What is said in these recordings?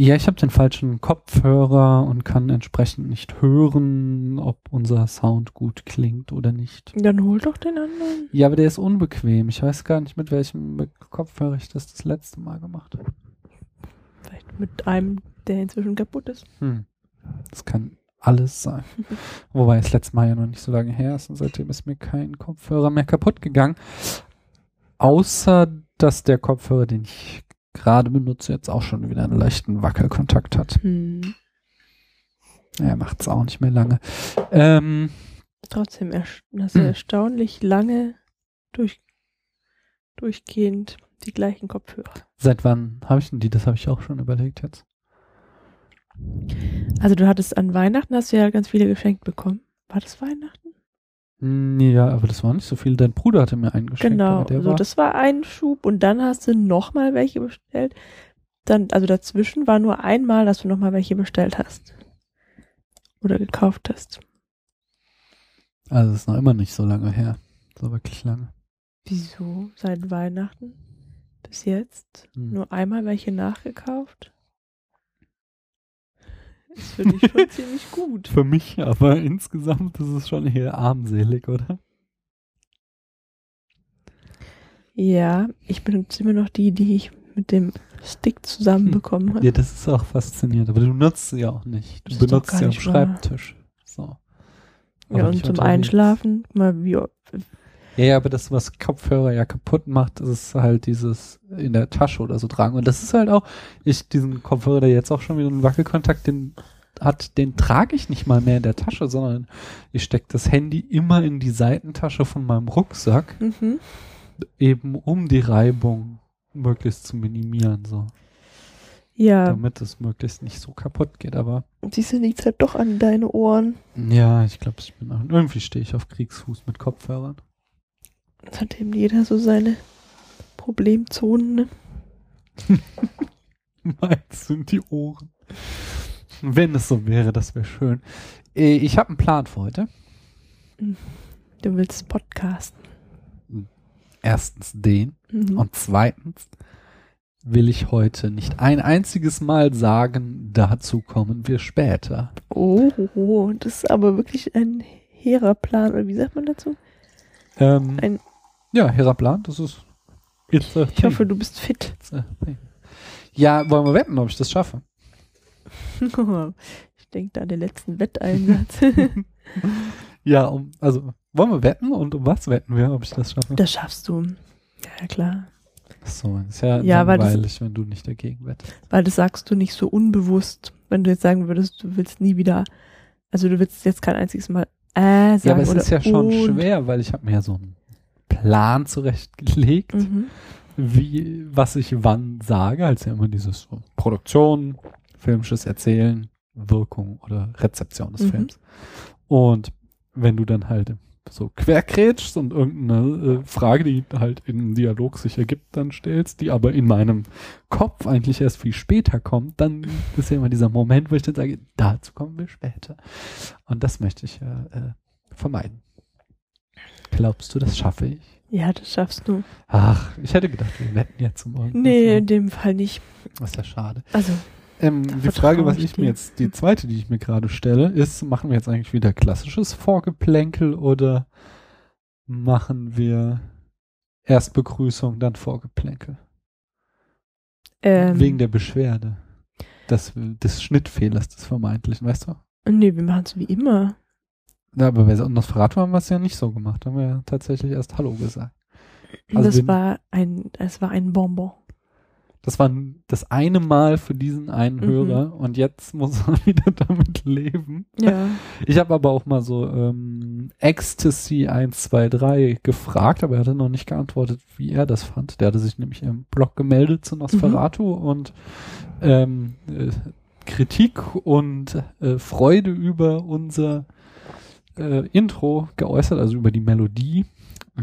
Ja, ich habe den falschen Kopfhörer und kann entsprechend nicht hören, ob unser Sound gut klingt oder nicht. Dann hol doch den anderen. Ja, aber der ist unbequem. Ich weiß gar nicht, mit welchem Kopfhörer ich das das letzte Mal gemacht habe. Vielleicht mit einem, der inzwischen kaputt ist. Hm. Das kann alles sein. Wobei das letzte Mal ja noch nicht so lange her ist und seitdem ist mir kein Kopfhörer mehr kaputt gegangen. Außer, dass der Kopfhörer, den ich gerade benutze, jetzt auch schon wieder einen leichten Wackelkontakt hat. Hm. Er macht's auch nicht mehr lange. Ähm, Trotzdem erst hast du erstaunlich lange durch, durchgehend die gleichen Kopfhörer. seit wann habe ich denn die? Das habe ich auch schon überlegt jetzt. Also du hattest an Weihnachten hast du ja ganz viele geschenkt bekommen. War das Weihnachten? Hm, Ja, aber das war nicht so viel. Dein Bruder hatte mir einen geschenkt. genau. Also das war ein Schub und dann hast du nochmal welche bestellt. Dann, also dazwischen war nur einmal, dass du nochmal welche bestellt hast. Oder gekauft hast. also das ist noch immer nicht so lange her. So wirklich lange. Wieso? Seit Weihnachten? Bis jetzt? Hm. Nur einmal welche nachgekauft? Ist für dich schon ziemlich gut. Für mich, aber insgesamt ist es schon eher armselig, oder? Ja, ich benutze immer noch die, die ich mit dem Stick zusammenbekommen habe. Ja, das ist auch faszinierend, aber du nutzt sie ja auch nicht. Du Das benutzt sie am. Schreibtisch. So. Ja, und zum. Einschlafen, mal wie, Ja, ja, aber das, was Kopfhörer ja kaputt macht, ist halt dieses in der Tasche oder so tragen. Und das ist halt auch, ich, diesen Kopfhörer, der jetzt auch schon wieder einen Wackelkontakt den hat, den trage ich nicht mal mehr in der Tasche, sondern ich stecke das Handy immer in die Seitentasche von meinem Rucksack, mhm. eben um die Reibung möglichst zu minimieren, so, ja, damit es möglichst nicht so kaputt geht. Aber siehst du, liegt halt doch an deine Ohren. ja, ich glaube, ich bin auch, irgendwie stehe ich auf Kriegsfuß mit Kopfhörern. Das hat eben jeder so seine Problemzonen. Ne? Meins sind die Ohren. Wenn es so wäre, das wäre schön. Äh, Ich habe einen Plan für heute. Du willst podcasten. Erstens den Mhm. und zweitens will ich heute nicht ein einziges Mal sagen, dazu kommen wir später. Oh, das ist aber wirklich ein hehrer Plan. Oder wie sagt man dazu? Ähm, Ein- ja, Hera Plan, das ist it's a Ich hoffe, du bist fit. Ja, wollen wir wetten, ob ich das schaffe? ich denke da an den letzten Wetteinsatz. Ja, um, also wollen wir wetten und um was wetten wir, ob ich das schaffe? das schaffst du. Ja, klar. so, ist ja, Ja, weil das- langweilig, wenn du nicht dagegen wettest. Weil das sagst du nicht so unbewusst. Wenn du jetzt sagen würdest, du willst nie wieder, also du willst jetzt kein einziges Mal äh sagen Ja, aber es ist ja schon schwer, weil ich habe mir ja so einen Plan zurechtgelegt, Mhm. wie was ich wann sage, als ja immer dieses so Produktion, filmisches Erzählen, Wirkung oder Rezeption des Mhm. Films. Und wenn du dann halt so querkrätschst und irgendeine äh, Frage, die halt im Dialog sich ergibt, dann stellst, die aber in meinem Kopf eigentlich erst viel später kommt, dann ist ja immer dieser Moment, wo ich dann sage, dazu kommen wir später. Und das möchte ich ja äh, vermeiden. Glaubst du, das schaffe ich? Ja, das schaffst du. Ach, ich hätte gedacht, wir wetten jetzt um irgendwas. Nee, in dem Fall nicht. Das ist ja schade. Also, Ähm, Da die Frage, was ich mir jetzt, die zweite, die ich mir gerade stelle, ist, machen wir jetzt eigentlich wieder klassisches Vorgeplänkel oder machen wir erst Begrüßung, dann Vorgeplänkel? ähm, Wegen der Beschwerde. Das, des Schnittfehlers des vermeintlichen, weißt du? nee, wir machen es wie immer. Ja, aber bei Nosferatu haben wir es ja nicht so gemacht. Haben wir ja tatsächlich erst Hallo gesagt. Also das war ein, es war ein Bonbon. Das war das eine Mal für diesen einen Mhm. Hörer und jetzt muss er wieder damit leben. Ja. Ich habe aber auch mal so ähm, Ecstasy 123 gefragt, aber er hatte noch nicht geantwortet, wie er das fand. Der hatte sich nämlich im Blog gemeldet zu Nosferatu und ähm, äh, Kritik und äh, Freude über unser äh, Intro geäußert, also über die Melodie.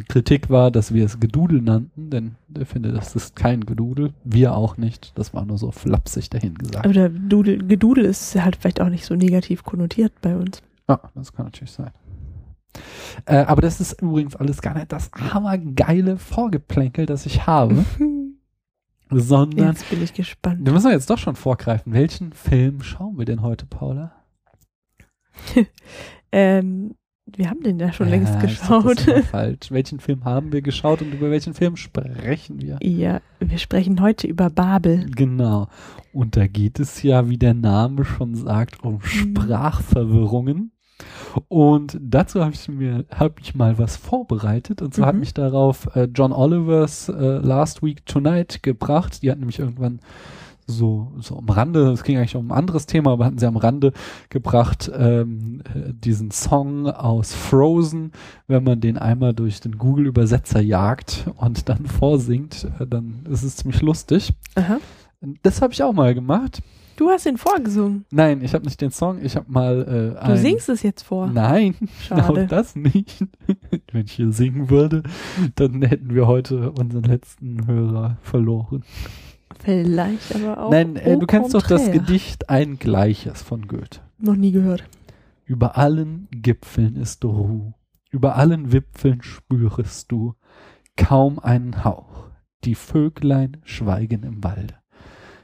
Kritik war, dass wir es Gedudel nannten, denn er findet, das ist kein Gedudel. Wir auch nicht. Das war nur so flapsig dahingesagt. Aber der Dudel, Gedudel ist halt vielleicht auch nicht so negativ konnotiert bei uns. Ja, das kann natürlich sein. Äh, aber das ist übrigens alles gar nicht das hammergeile Vorgeplänkel, das ich habe. sondern Jetzt bin ich gespannt. wir müssen jetzt doch schon vorgreifen. Welchen Film schauen wir denn heute, Paula? Ähm, wir haben den ja schon längst Ja, das geschaut. immer falsch. Welchen Film haben wir geschaut und über welchen Film sprechen wir? ja, wir sprechen heute über Babel. Genau. Und da geht es ja, wie der Name schon sagt, um Sprachverwirrungen. Und dazu habe ich mir, habe ich mal was vorbereitet. Und zwar hat Mhm. mich darauf äh, John Olivers äh, Last Week Tonight gebracht. Die hat nämlich irgendwann so, so am Rande, es ging eigentlich um ein anderes Thema, aber hatten sie am Rande gebracht, ähm, äh, diesen Song aus Frozen, wenn man den einmal durch den Google-Übersetzer jagt und dann vorsingt, äh, dann ist es ziemlich lustig. Aha. Das habe ich auch mal gemacht. Du hast ihn vorgesungen. Nein, ich habe nicht den Song, ich habe mal äh, Du ein, singst es jetzt vor. Nein, genau Schade. das nicht. Wenn ich hier singen würde, dann hätten wir heute unseren letzten Hörer verloren. Vielleicht aber auch. Nein, äh, du kennst doch das. Gedicht Ein Gleiches von Goethe. Noch nie gehört. Über allen Gipfeln ist Ruh, über allen Wipfeln spürest du kaum einen Hauch. Die Vöglein schweigen im Walde.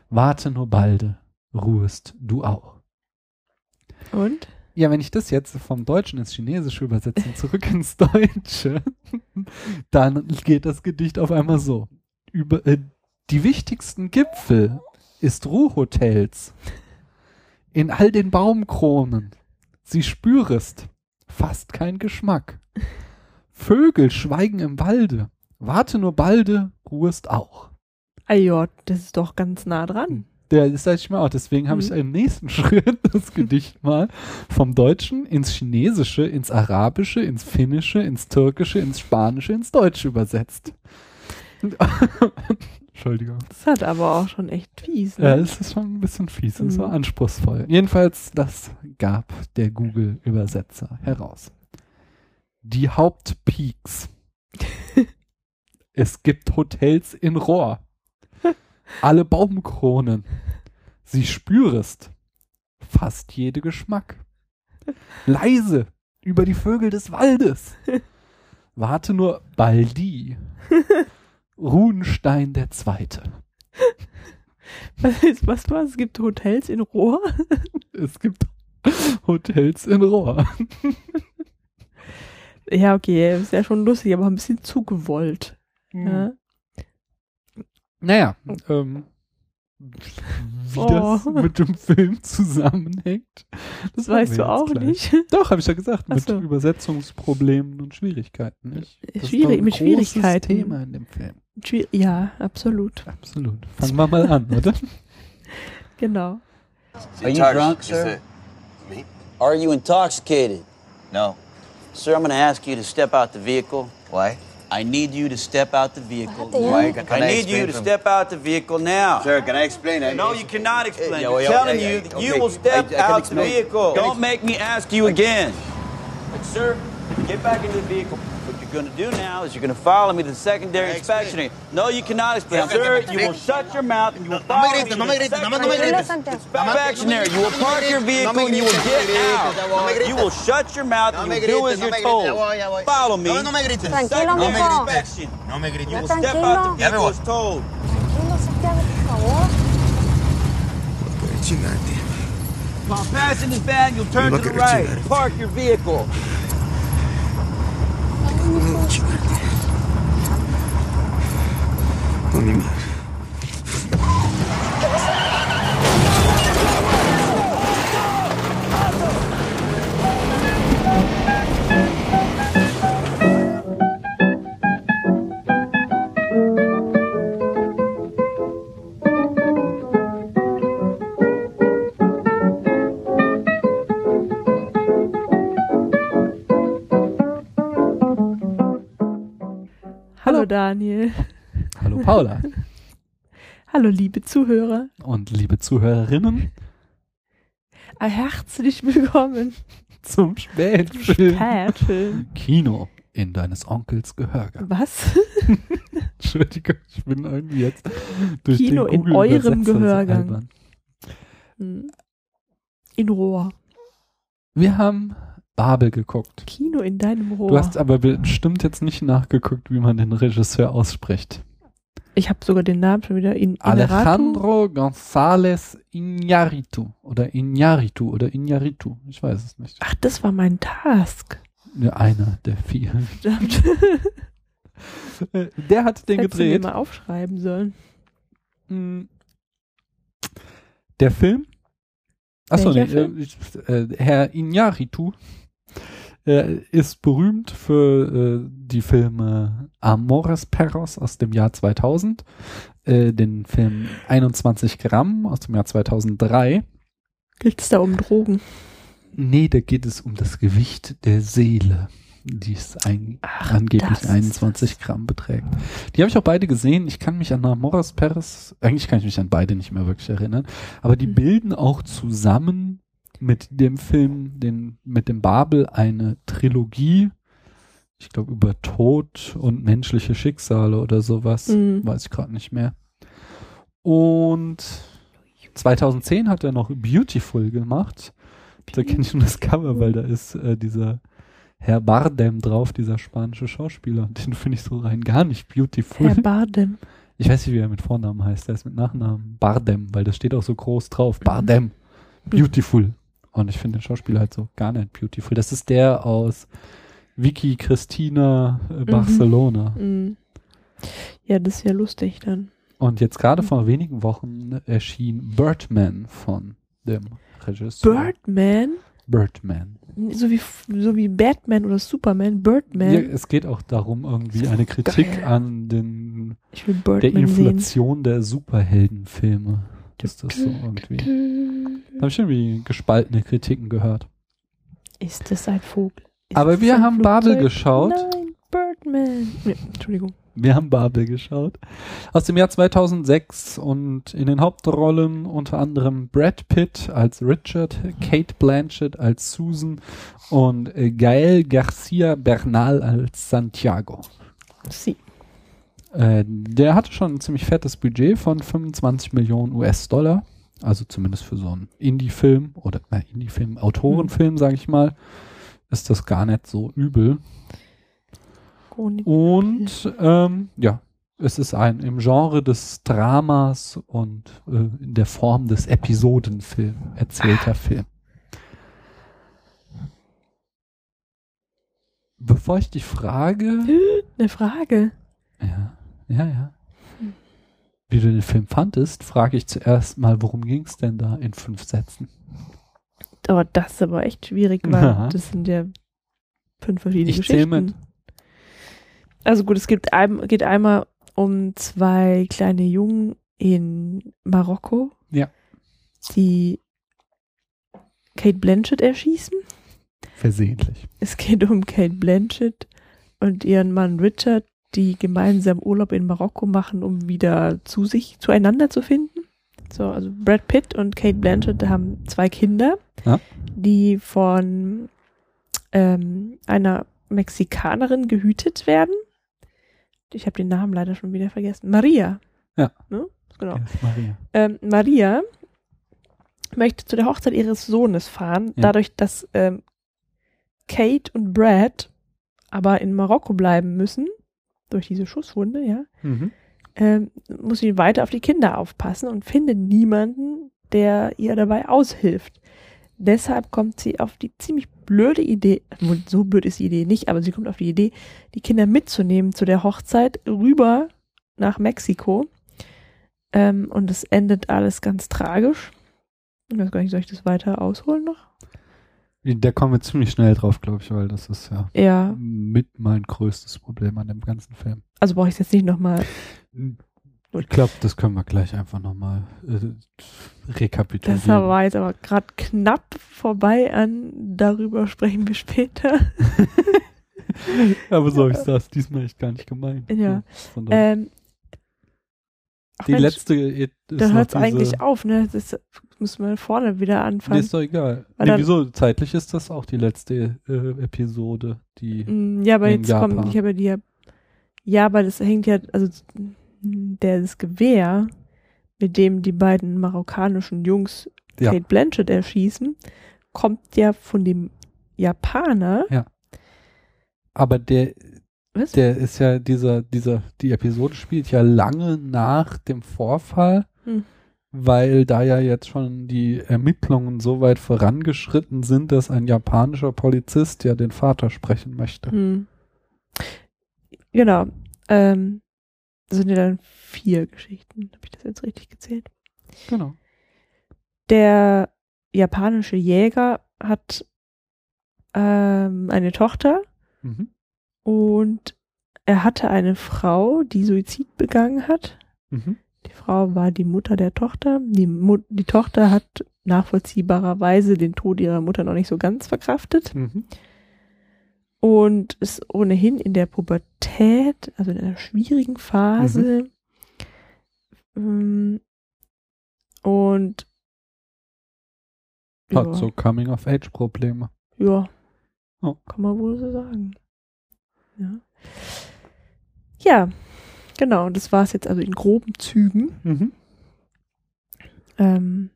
Warte nur balde, ruhest du auch. Und? Ja, wenn ich das jetzt vom Deutschen ins Chinesische übersetze und zurück ins Deutsche, dann geht das Gedicht auf einmal so. Über äh, die wichtigsten Gipfel ist Ruhhotels. In all den Baumkronen. Sie spürest fast kein Geschmack. Vögel schweigen im Walde. Warte nur balde, ruhest auch. Ah ja, das ist doch ganz nah dran. Der ist sag ich mal auch. Deswegen habe ich Mhm. im nächsten Schritt das Gedicht mal vom Deutschen ins Chinesische, ins Arabische, ins Finnische, ins Türkische, ins Spanische, ins Deutsche übersetzt. Entschuldigung. Das hat aber auch schon echt fies. Ja, Ne? es ist schon ein bisschen fies und so Mhm. anspruchsvoll. Jedenfalls, das gab der Google-Übersetzer heraus. Die Hauptpeaks. es gibt Hotels in Rohr. Alle Baumkronen. Sie spürest fast jede Geschmack. Leise über die Vögel des Waldes. Warte nur Baldi. Ruhenstein der Zweite. Was, ist, was war? Es gibt Hotels in Rohr? Es gibt Hotels in Rohr. Ja, okay, ist ja schon lustig, aber ein bisschen zu gewollt. Hm. Ja? Naja, ähm, wie Oh. das mit dem Film zusammenhängt, Das weißt du auch gleich. nicht. Doch, habe ich ja gesagt, Ach mit so. Übersetzungsproblemen und Schwierigkeiten. Nicht? Das ist Schwierig- doch ein mit großes Schwierigkeiten. Thema in dem Film. Schwier- Ja, absolut. Absolut. Fangen wir mal an, oder? Genau. Are you drunk, sir? Me? Are you intoxicated? No. Sir, I'm going to ask you to step out the vehicle. Why? I need you to step out the vehicle. Why? Can, I I need you to from- step out the vehicle now. Sir, can I explain? I- No, you cannot explain. Yeah, I'm telling you that you will step I- I out the vehicle. Don't make me ask you again. But, sir, get back into the vehicle you're going to do now is you're going to follow me to the secondary inspection. Explain. No, you cannot explain. Sir, you will shut your mouth and you will follow me to the secondary inspectionary. You will park your vehicle and you will get out. You will shut your mouth and you will do as you're told. Follow me to the secondary inspection. You will step out the vehicle as told. While passing this van, you'll turn to the right. Park your vehicle. Понимаю. Daniel. Hallo Paula. Hallo liebe Zuhörer. Und liebe Zuhörerinnen Ah, Herzlich willkommen. zum Spätfilm. Spätfilm. Kino in deines Onkels Gehörgang. Was? Entschuldigung, ich bin irgendwie jetzt durch Kino den in Google eurem Übersetzer so Gehörgang. albern. Hm. In Rohr. Wir haben Babel geguckt. Kino in deinem Rohr. Du hast aber bestimmt jetzt nicht nachgeguckt, wie man den Regisseur ausspricht. Ich habe sogar den Namen schon wieder in. Alejandro González Iñárritu oder Iñárritu oder Iñárritu. Ich weiß es nicht. Ach, das war mein Task. Ja, einer der vielen. Verdammt. Der hat den Hättest du gedreht. mal aufschreiben sollen. Mm. Der Film? Achso, nee, äh, äh, Herr Iñárritu äh, ist berühmt für äh, die Filme Amores Perros aus dem Jahr 2000, äh, den Film 21 Gramm aus dem Jahr 2003. Geht's da um Drogen? Nee, da geht es um das Gewicht der Seele, die es ein, Ach, angeblich das ist 21 Gramm beträgt. Die habe ich auch beide gesehen. Ich kann mich an Amoras Perez, eigentlich kann ich mich an beide nicht mehr wirklich erinnern, aber die Hm. bilden auch zusammen mit dem Film, den, mit dem Babel eine Trilogie, ich glaube über Tod und menschliche Schicksale oder sowas, Mhm. weiß ich gerade nicht mehr. Und 2010 hat er noch Beautiful gemacht. Da kenne ich nur das Cover, weil da ist äh, dieser Herr Bardem drauf, dieser spanische Schauspieler. Den finde ich so rein gar nicht beautiful. Herr Bardem. ich weiß nicht, wie er mit Vornamen heißt. Der ist mit Nachnamen Bardem, weil das steht auch so groß drauf. Bardem. Beautiful. Und ich finde den Schauspieler halt so gar nicht beautiful. Das ist der aus Vicky Christina äh, Barcelona. Mhm. Ja, das ist ja lustig dann. Und jetzt gerade vor wenigen Wochen erschien Birdman von dem Regisseur. Birdman, Birdman. so wie, so wie Batman oder Superman, Birdman. Ja, es geht auch darum, irgendwie eine Kritik geil. an den, der Birdman sehen. Inflation der Superheldenfilme. Ist das so irgendwie? Da habe ich irgendwie gespaltene Kritiken gehört. Ist das ein Vogel? Ist Aber wir haben Babel Flugzeug? geschaut. Nein, Birdman. Ja, Entschuldigung. Wir haben Babel geschaut. Aus dem Jahr 2006 und in den Hauptrollen unter anderem Brad Pitt als Richard, Kate Blanchett als Susan und Gael Garcia Bernal als Santiago. Sie. Äh, der hatte schon ein ziemlich fettes Budget von 25 Millionen US-Dollar. Also zumindest für so einen Indie-Film oder äh, Indie-Film, Autorenfilm, sage ich mal, ist das gar nicht so übel. Und ähm, ja, es ist ein im Genre des Dramas und äh, in der Form des Episodenfilm erzählter Film. Bevor ich die Frage, Eine Frage. ja, ja, ja, wie du den Film fandest, frage ich zuerst mal, worum ging es denn da in fünf Sätzen? Oh, das ist aber echt schwierig, weil Ja. das sind ja fünf verschiedene Ich Geschichten. mit. Also gut, es gibt ein, geht einmal um zwei kleine Jungen in Marokko, Ja. die Kate Blanchett erschießen. Versehentlich. Es geht um Kate Blanchett und ihren Mann Richard, die gemeinsam Urlaub in Marokko machen, um wieder zu sich, zueinander zu finden. So, also Brad Pitt und Kate Blanchett haben zwei Kinder, Ja. die von ähm, einer Mexikanerin gehütet werden. Ich habe den Namen leider schon wieder vergessen. Maria. Ja. Ne? Genau. Ja, Maria. Ähm, Maria möchte zu der Hochzeit ihres Sohnes fahren, Ja. dadurch, dass ähm, Kate und Brad aber in Marokko bleiben müssen, durch diese Schusswunde, ja, Mhm. ähm, muss sie weiter auf die Kinder aufpassen und findet niemanden, der ihr dabei aushilft. Deshalb kommt sie auf die ziemlich blöde Idee, so blöd ist die Idee nicht, aber sie kommt auf die Idee, die Kinder mitzunehmen zu der Hochzeit rüber nach Mexiko. Ähm, und es endet alles ganz tragisch. Ich weiß gar nicht, soll ich das weiter ausholen noch? Da kommen wir ziemlich schnell drauf, glaube ich, weil das ist ja Ja, mit mein größtes Problem an dem ganzen Film. also brauche ich es jetzt nicht nochmal. Ich glaube, das können wir gleich einfach nochmal äh, rekapitulieren. Das war jetzt aber gerade knapp vorbei an, darüber sprechen wir später. Aber so habe ich das diesmal echt gar nicht gemeint. Ja. Ähm, die Mensch, letzte ist Da hört es eigentlich auf, ne? Das müssen wir vorne wieder Nee, anfangen. ist doch egal. Nee, wieso? Zeitlich ist das auch die letzte äh, Episode, die. Mm, ja, aber jetzt Japan. kommt, ich habe ja die ja, ja, aber das hängt ja, also der das Gewehr, mit dem die beiden marokkanischen Jungs Ja. Kate Blanchett erschießen, kommt ja von dem Japaner. Aber der Was? Der ist ja dieser, dieser, die Episode spielt ja lange nach dem Vorfall, Hm. Weil da ja jetzt schon die Ermittlungen so weit vorangeschritten sind, dass ein japanischer Polizist ja den Vater sprechen möchte. Hm. Genau. Ähm, das sind ja dann vier Geschichten. Habe ich das jetzt richtig gezählt? Genau. Der japanische Jäger hat ähm, eine Tochter Mhm. und er hatte eine Frau, die Suizid begangen hat. Mhm. Die Frau war die Mutter der Tochter. Die, Mut die Tochter hat nachvollziehbarerweise den Tod ihrer Mutter noch nicht so ganz verkraftet Mhm. und ist ohnehin in der Pubertät, also in einer schwierigen Phase. Ähm, Und Hat ja, so Coming-of-Age-Probleme. ja, Oh. kann man wohl so sagen. Ja, ja genau. Das war es jetzt also in groben Zügen. Mhm. Ähm,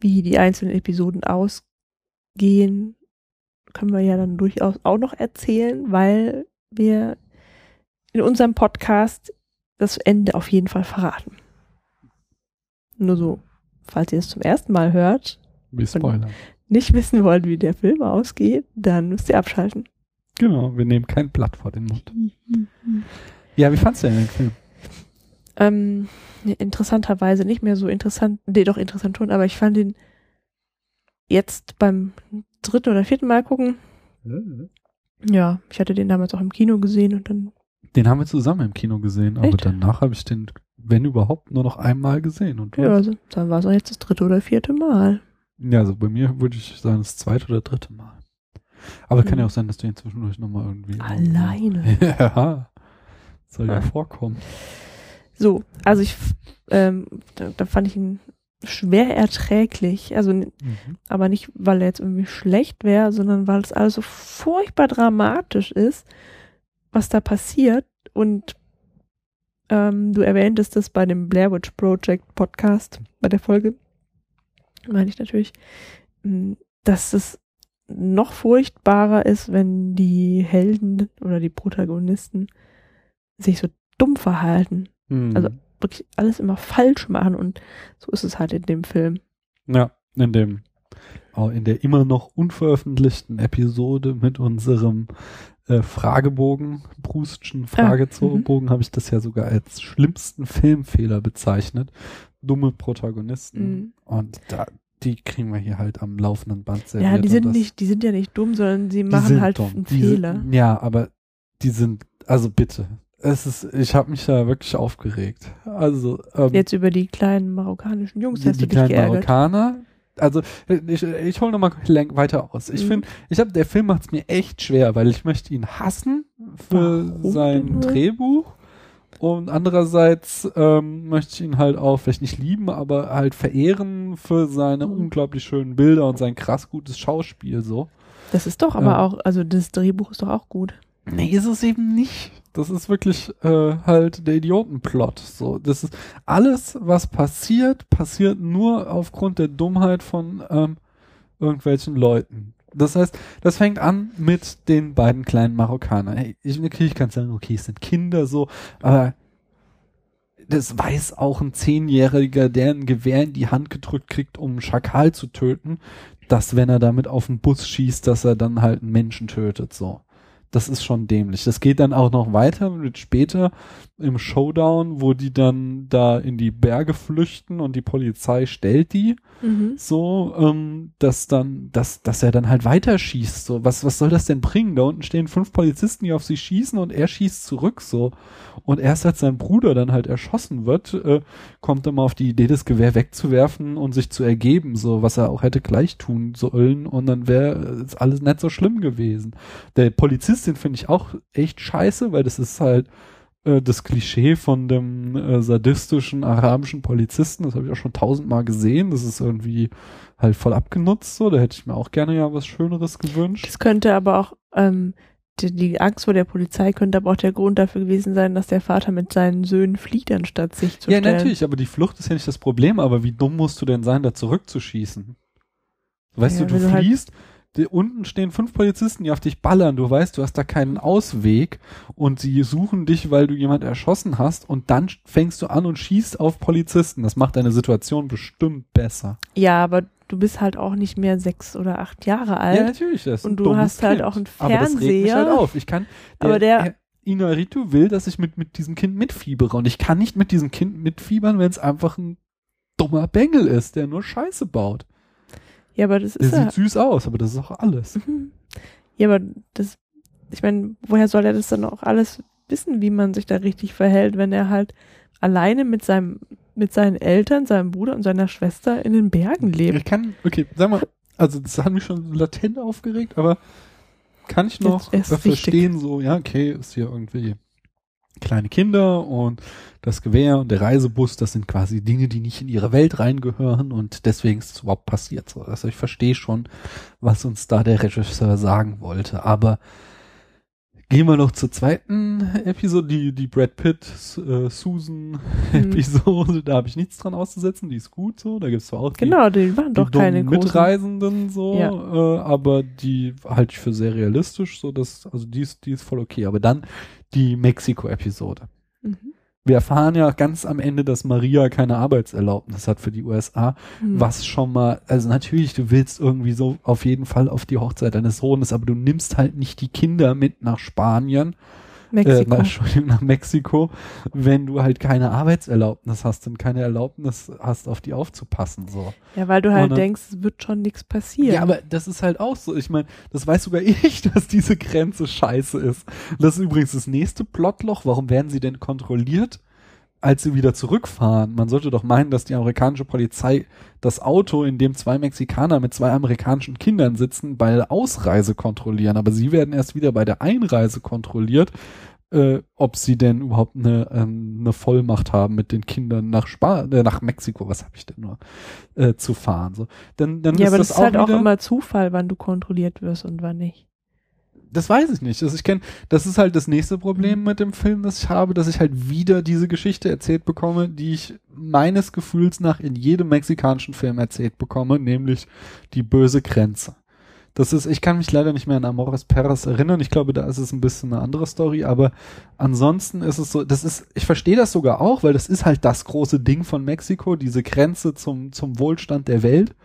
wie die einzelnen Episoden ausgehen, können wir ja dann durchaus auch noch erzählen, weil wir in unserem Podcast das Ende auf jeden Fall verraten. Nur so, falls ihr es zum ersten Mal hört, Spoiler. nicht wissen wollt, wie der Film ausgeht, dann müsst ihr abschalten. Genau, wir nehmen kein Blatt vor den Mund. Ja, wie fandst du denn den Film? Ähm, interessanterweise nicht mehr so interessant, nee, doch interessant schon, aber ich fand ihn jetzt beim dritten oder vierten Mal gucken, ja, ich hatte den damals auch im Kino gesehen und dann, Den haben wir zusammen im Kino gesehen, aber Echt? danach habe ich den, wenn überhaupt, nur noch einmal gesehen. Und ja, also, dann war es auch jetzt das dritte oder vierte Mal. ja, also bei mir würde ich sagen, das zweite oder dritte Mal. Aber kann ja Mhm. auch sein, dass du ihn zwischendurch nochmal irgendwie. Alleine. ja. Soll ja Ah. vorkommen. So, also ich, ähm, da, da fand ich ihn schwer erträglich, also Mhm. aber nicht, weil er jetzt irgendwie schlecht wäre, sondern weil es alles so furchtbar dramatisch ist, was da passiert. Und ähm, du erwähntest das bei dem Blair Witch Project Podcast, bei der Folge, meine ich natürlich, dass es noch furchtbarer ist, wenn die Helden oder die Protagonisten sich so dumm verhalten, Mhm. Also- wirklich alles immer falsch machen und so ist es halt in dem Film. Ja, in dem, auch in der immer noch unveröffentlichten Episode mit unserem äh, Fragebogen, Proustschen Fragebogen, habe ich das ja sogar als schlimmsten Filmfehler bezeichnet. Dumme Protagonisten. Mhm. Und da, die kriegen wir hier halt am laufenden Band serviert. Ja, die sind nicht, die sind ja nicht dumm, sondern sie machen halt dumm. einen Die Fehler. Sind, ja, aber die sind, also bitte. Es ist, ich habe mich da wirklich aufgeregt. Also, ähm, Jetzt über die kleinen marokkanischen Jungs die, hast die du dich kleinen geärgert. Marokkaner. Also ich, ich hole nochmal weiter aus. Ich Mhm. finde, ich habe der Film macht es mir echt schwer, weil ich möchte ihn hassen für Warum sein? Drehbuch und andererseits ähm, möchte ich ihn halt auch vielleicht nicht lieben, aber halt verehren für seine Mhm. unglaublich schönen Bilder und sein krass gutes Schauspiel so. Das ist doch aber Ja. auch, also das Drehbuch ist doch auch gut. Nee, ist es eben nicht. Das ist wirklich äh, halt der Idiotenplot. So, das ist alles, was passiert, passiert nur aufgrund der Dummheit von ähm, irgendwelchen Leuten. Das heißt, das fängt an mit den beiden kleinen Marokkanern. Hey, ich, natürlich kann sagen, okay, es sind Kinder so, aber das weiß auch ein Zehnjähriger, der ein Gewehr in die Hand gedrückt kriegt, um einen Schakal zu töten, dass wenn er damit auf den Bus schießt, dass er dann halt einen Menschen tötet, so. Das ist schon dämlich. Das geht dann auch noch weiter mit später im Showdown, wo die dann da in die Berge flüchten und die Polizei stellt die Mhm. so, ähm, dass dann, dass, dass er dann halt weiterschießt. So, was, was soll das denn bringen? Da unten stehen fünf Polizisten, die auf sie schießen und er schießt zurück so. Und erst als sein Bruder dann halt erschossen wird, äh, kommt er mal auf die Idee, das Gewehr wegzuwerfen und sich zu ergeben, so was er auch hätte gleich tun sollen. Und dann wäre es alles nicht so schlimm gewesen. Der Polizist, den finde ich auch echt scheiße, weil das ist halt äh, das Klischee von dem äh, sadistischen arabischen Polizisten. Das habe ich auch schon tausendmal gesehen. Das ist irgendwie halt voll abgenutzt. So, da hätte ich mir auch gerne ja was Schöneres gewünscht. Das könnte aber auch, ähm, die, die Angst vor der Polizei könnte aber auch der Grund dafür gewesen sein, dass der Vater mit seinen Söhnen flieht, anstatt sich zu Ja, stellen. natürlich, aber die Flucht ist ja nicht das Problem. Aber wie dumm musst du denn sein, da zurückzuschießen? Weißt Ja, du, du halt- fliehst, die, unten stehen fünf Polizisten, die auf dich ballern. Du weißt, du hast da keinen Ausweg und sie suchen dich, weil du jemand erschossen hast und dann fängst du an und schießt auf Polizisten. Das macht deine Situation bestimmt besser. Ja, aber du bist halt auch nicht mehr sechs oder acht Jahre alt. ja, natürlich. Das ist und du hast halt Kind. auch einen Aber das regt mich Fernseher. halt auf. Ich kann, Aber der- er- Inaritu will, dass ich mit, mit diesem Kind mitfiebere und ich kann nicht mit diesem Kind mitfiebern, wenn es einfach ein dummer Bengel ist, der nur Scheiße baut. Ja, aber das Der ist ja. sieht süß aus, aber das ist auch alles. Mhm. Ja, aber das, ich meine, woher soll er das dann auch alles wissen, wie man sich da richtig verhält, wenn er halt alleine mit seinem, mit seinen Eltern, seinem Bruder und seiner Schwester in den Bergen lebt? Ich kann, okay, sag mal, also das hat mich schon latent aufgeregt, aber kann ich noch verstehen, so, ja, okay, ist hier irgendwie kleine Kinder und das Gewehr und der Reisebus, das sind quasi Dinge, die nicht in ihre Welt reingehören und deswegen ist es überhaupt passiert. So. Also ich verstehe schon, was uns da der Regisseur sagen wollte, aber gehen wir noch zur zweiten Episode, die, die Brad Pitt, äh, Susan Mhm. Episode, da habe ich nichts dran auszusetzen, die ist gut so, da gibt's zwar auch die Genau, die waren doch die keine großen. Mitreisenden so, Ja. äh, aber die halte ich für sehr realistisch, so dass, also die ist, die ist voll okay. Aber dann die Mexiko-Episode. Mhm. Wir erfahren ja ganz am Ende, dass Maria keine Arbeitserlaubnis hat für die USA, Mhm. was schon mal, also natürlich, du willst irgendwie so auf jeden Fall auf die Hochzeit deines Sohnes, aber du nimmst halt nicht die Kinder mit nach Spanien, Mexiko. nach, Entschuldigung, nach Mexiko, wenn du halt keine Arbeitserlaubnis hast und keine Erlaubnis hast, auf die aufzupassen, so. ja, weil du halt Und, äh, denkst, es wird schon nichts passieren. Ja, aber das ist halt auch so. Ich meine, das weiß sogar ich, dass diese Grenze scheiße ist. Das ist übrigens das nächste Plotloch. Warum werden sie denn kontrolliert, als sie wieder zurückfahren? Man sollte doch meinen, dass die amerikanische Polizei das Auto, in dem zwei Mexikaner mit zwei amerikanischen Kindern sitzen, bei der Ausreise kontrollieren. Aber sie werden erst wieder bei der Einreise kontrolliert, äh, ob sie denn überhaupt eine, ähm, eine Vollmacht haben, mit den Kindern nach Spa äh, nach Mexiko, was habe ich denn nur, äh, zu fahren. So. Dann, dann ja, ist aber das, das ist halt auch immer Zufall, wann du kontrolliert wirst und wann nicht. Das weiß ich nicht. Also ich kenne, das ist halt das nächste Problem mit dem Film, das ich habe, dass ich halt wieder diese Geschichte erzählt bekomme, die ich meines Gefühls nach in jedem mexikanischen Film erzählt bekomme, nämlich die böse Grenze. Das ist, ich kann mich leider nicht mehr an Amores Perras erinnern. Ich glaube, da ist es ein bisschen eine andere Story, aber ansonsten ist es so, das ist, ich verstehe das sogar auch, weil das ist halt das große Ding von Mexiko, diese Grenze zum, zum Wohlstand der Welt.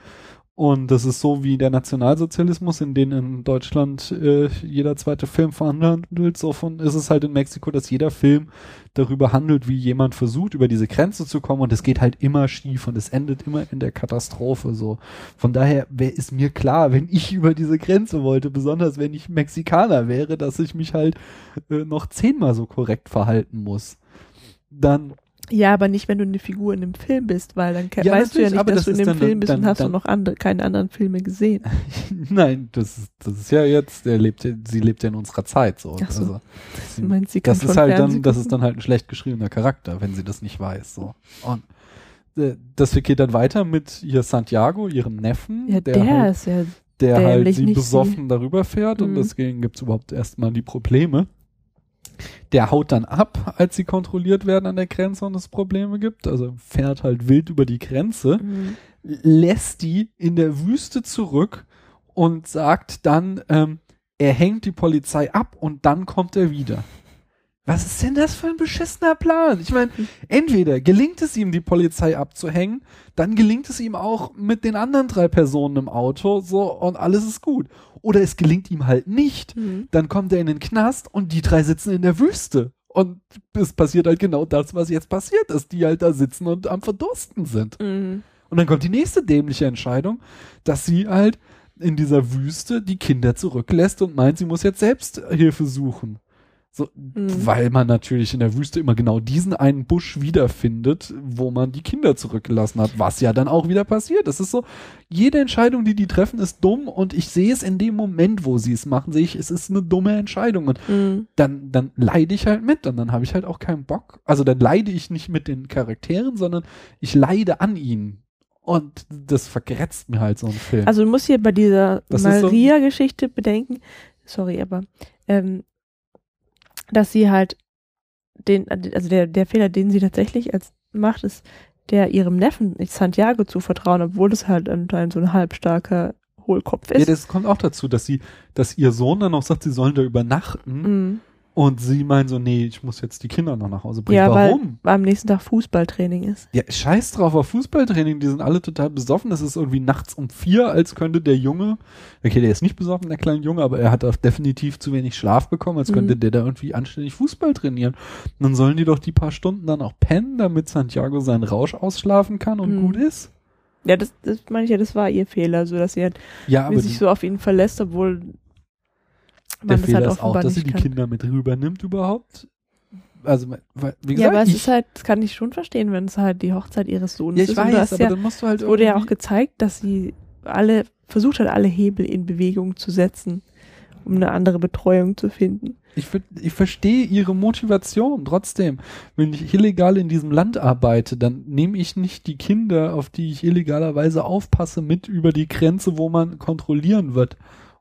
Und das ist so wie der Nationalsozialismus, in den in Deutschland äh, jeder zweite Film verhandelt. So von ist es halt in Mexiko, dass jeder Film darüber handelt, wie jemand versucht, über diese Grenze zu kommen. Und es geht halt immer schief und es endet immer in der Katastrophe. So von daher wer ist mir klar, wenn ich über diese Grenze wollte, besonders wenn ich Mexikaner wäre, dass ich mich halt äh, noch zehnmal so korrekt verhalten muss. Dann Ja, aber nicht, wenn du eine Figur in einem Film bist, weil dann Ja, weißt du ja nicht, dass das du in dem Film bist dann- und hast dann- du noch andere, keine anderen Filme gesehen. Nein, das ist, das ist ja jetzt, der lebt, ja- sie lebt ja in unserer Zeit so. Ach so. Also, Du meinst, sie das ist halt Fernsehen dann, das ist dann halt ein schlecht geschriebener Charakter, wenn sie das nicht weiß. So. Und äh, das geht dann weiter mit ihr Santiago, ihrem Neffen, Ja, der, der, halt, ist ja, der halt sie besoffen darüber fährt und Mhm. deswegen gibt's überhaupt erstmal die Probleme. Der haut dann ab, als sie kontrolliert werden an der Grenze und es Probleme gibt. Also fährt halt wild über die Grenze Mhm. lässt die in der Wüste zurück und sagt dann, ähm, er hängt die Polizei ab und dann kommt er wieder. Was ist denn das für ein beschissener Plan? Ich meine, entweder gelingt es ihm, die Polizei abzuhängen, dann gelingt es ihm auch mit den anderen drei Personen im Auto, so, und alles ist gut. Oder es gelingt ihm halt nicht. Mhm. Dann kommt er in den Knast und die drei sitzen in der Wüste. Und es passiert halt genau das, was jetzt passiert ist, die halt da sitzen und am Verdursten sind. Mhm. Und dann kommt die nächste dämliche Entscheidung, dass sie halt in dieser Wüste die Kinder zurücklässt und meint, sie muss jetzt selbst Hilfe suchen. So, Mhm. weil man natürlich in der Wüste immer genau diesen einen Busch wiederfindet, wo man die Kinder zurückgelassen hat, was ja dann auch wieder passiert. Das ist so, jede Entscheidung, die die treffen, ist dumm und ich sehe es in dem Moment, wo sie es machen, sehe ich, es ist eine dumme Entscheidung und Mhm. dann, dann leide ich halt mit und dann habe ich halt auch keinen Bock. Also dann leide ich nicht mit den Charakteren, sondern ich leide an ihnen. Und das vergrätzt mir halt so ein Film. Also du musst hier bei dieser ist so- Maria-Geschichte bedenken, sorry, aber ähm, dass sie halt den, also der, der Fehler, den sie tatsächlich als macht, ist, der ihrem Neffen Santiago zu vertrauen, obwohl es halt anscheinend so ein halbstarker Hohlkopf Ja, ist. das kommt auch dazu, dass sie, dass ihr Sohn dann noch sagt, sie sollen da übernachten Mhm. Und sie meinen so, nee, ich muss jetzt die Kinder noch nach Hause bringen. Ja, Warum? weil am nächsten Tag Fußballtraining ist. Ja, scheiß drauf auf Fußballtraining, die sind alle total besoffen. Es ist irgendwie nachts um vier, als könnte der Junge, okay, der ist nicht besoffen, der kleine Junge, aber er hat auch definitiv zu wenig Schlaf bekommen, als könnte Mhm. der da irgendwie anständig Fußball trainieren. Und dann sollen die doch die paar Stunden dann auch pennen, damit Santiago seinen Rausch ausschlafen kann und Mhm. gut ist. Ja, das, das meine ich ja, das war ihr Fehler, so dass sie halt Ja, sich so auf ihn verlässt, obwohl der man das Fehler halt ist auch, dass sie die kann. Kinder mit rübernimmt überhaupt. Also, wie Ja, gesagt, aber es ist halt, das kann ich schon verstehen, wenn es halt die Hochzeit ihres Sohnes ja, ich ist. weiß, aber ja, dann musst du halt es wurde ja auch gezeigt, dass sie alle, versucht hat, alle Hebel in Bewegung zu setzen, um eine andere Betreuung zu finden. Ich, ich verstehe ihre Motivation. Trotzdem, wenn ich illegal in diesem Land arbeite, dann nehme ich nicht die Kinder, auf die ich illegalerweise aufpasse, mit über die Grenze, wo man kontrollieren wird,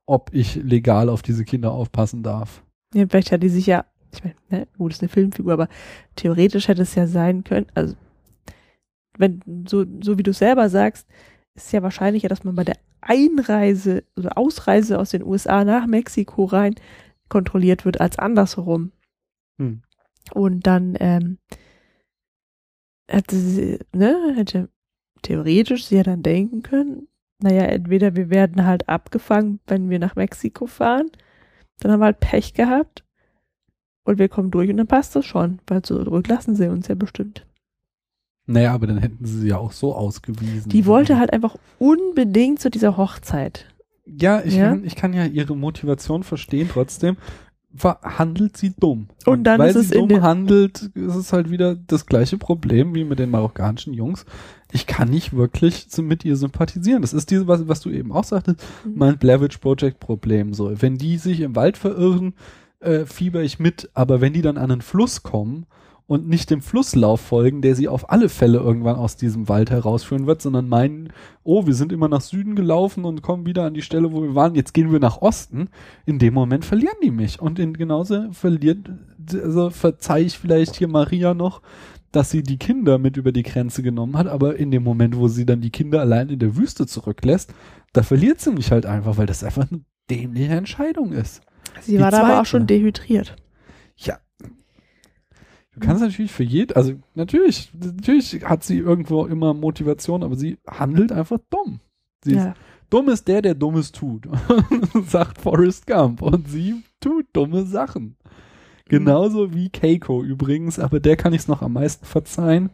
ob ich legal auf diese Kinder aufpassen darf. Ja, vielleicht hat die sich ja, ich meine, ne, gut, ist eine Filmfigur, aber theoretisch hätte es ja sein können, also wenn, so, so wie du selber sagst, ist es ja wahrscheinlicher, dass man bei der Einreise oder Ausreise aus den USA nach Mexiko rein kontrolliert wird als andersherum. Hm. Und dann ähm, hätte sie, ne, hätte theoretisch sie ja dann denken können, naja, entweder wir werden halt abgefangen, wenn wir nach Mexiko fahren, dann haben wir halt Pech gehabt und wir kommen durch und dann passt das schon, weil zurücklassen sie uns ja bestimmt. Naja, aber dann hätten sie sie ja auch so ausgewiesen. Die wollte halt einfach unbedingt zu dieser Hochzeit. Ja, ich, Ja? Kann, ich kann ja ihre Motivation verstehen, trotzdem handelt sie dumm. Und dann weil ist es sie in dumm handelt, ist es halt wieder das gleiche Problem wie mit den marokkanischen Jungs. Ich kann nicht wirklich mit ihr sympathisieren. Das ist diese, was, was du eben auch sagtest, Mhm. mein Blair Witch Project Problem. So, wenn die sich im Wald verirren, äh, fieber ich mit. Aber wenn die dann an einen Fluss kommen und nicht dem Flusslauf folgen, der sie auf alle Fälle irgendwann aus diesem Wald herausführen wird, sondern meinen, oh, wir sind immer nach Süden gelaufen und kommen wieder an die Stelle, wo wir waren, jetzt gehen wir nach Osten, in dem Moment verlieren die mich. Und in, genauso verliert, also verzeih ich vielleicht hier Maria noch, dass sie die Kinder mit über die Grenze genommen hat, aber in dem Moment, wo sie dann die Kinder allein in der Wüste zurücklässt, da verliert sie mich halt einfach, weil das einfach eine dämliche Entscheidung ist. Sie die war da aber auch schon dehydriert. Ja. Du kannst natürlich für jeden, also natürlich, natürlich hat sie irgendwo immer Motivation, aber sie handelt einfach dumm. Sie ist, Ja. dumm ist der, der Dummes tut, sagt Forrest Gump. Und sie tut dumme Sachen. Genauso wie Keiko übrigens, aber der kann ich es noch am meisten verzeihen.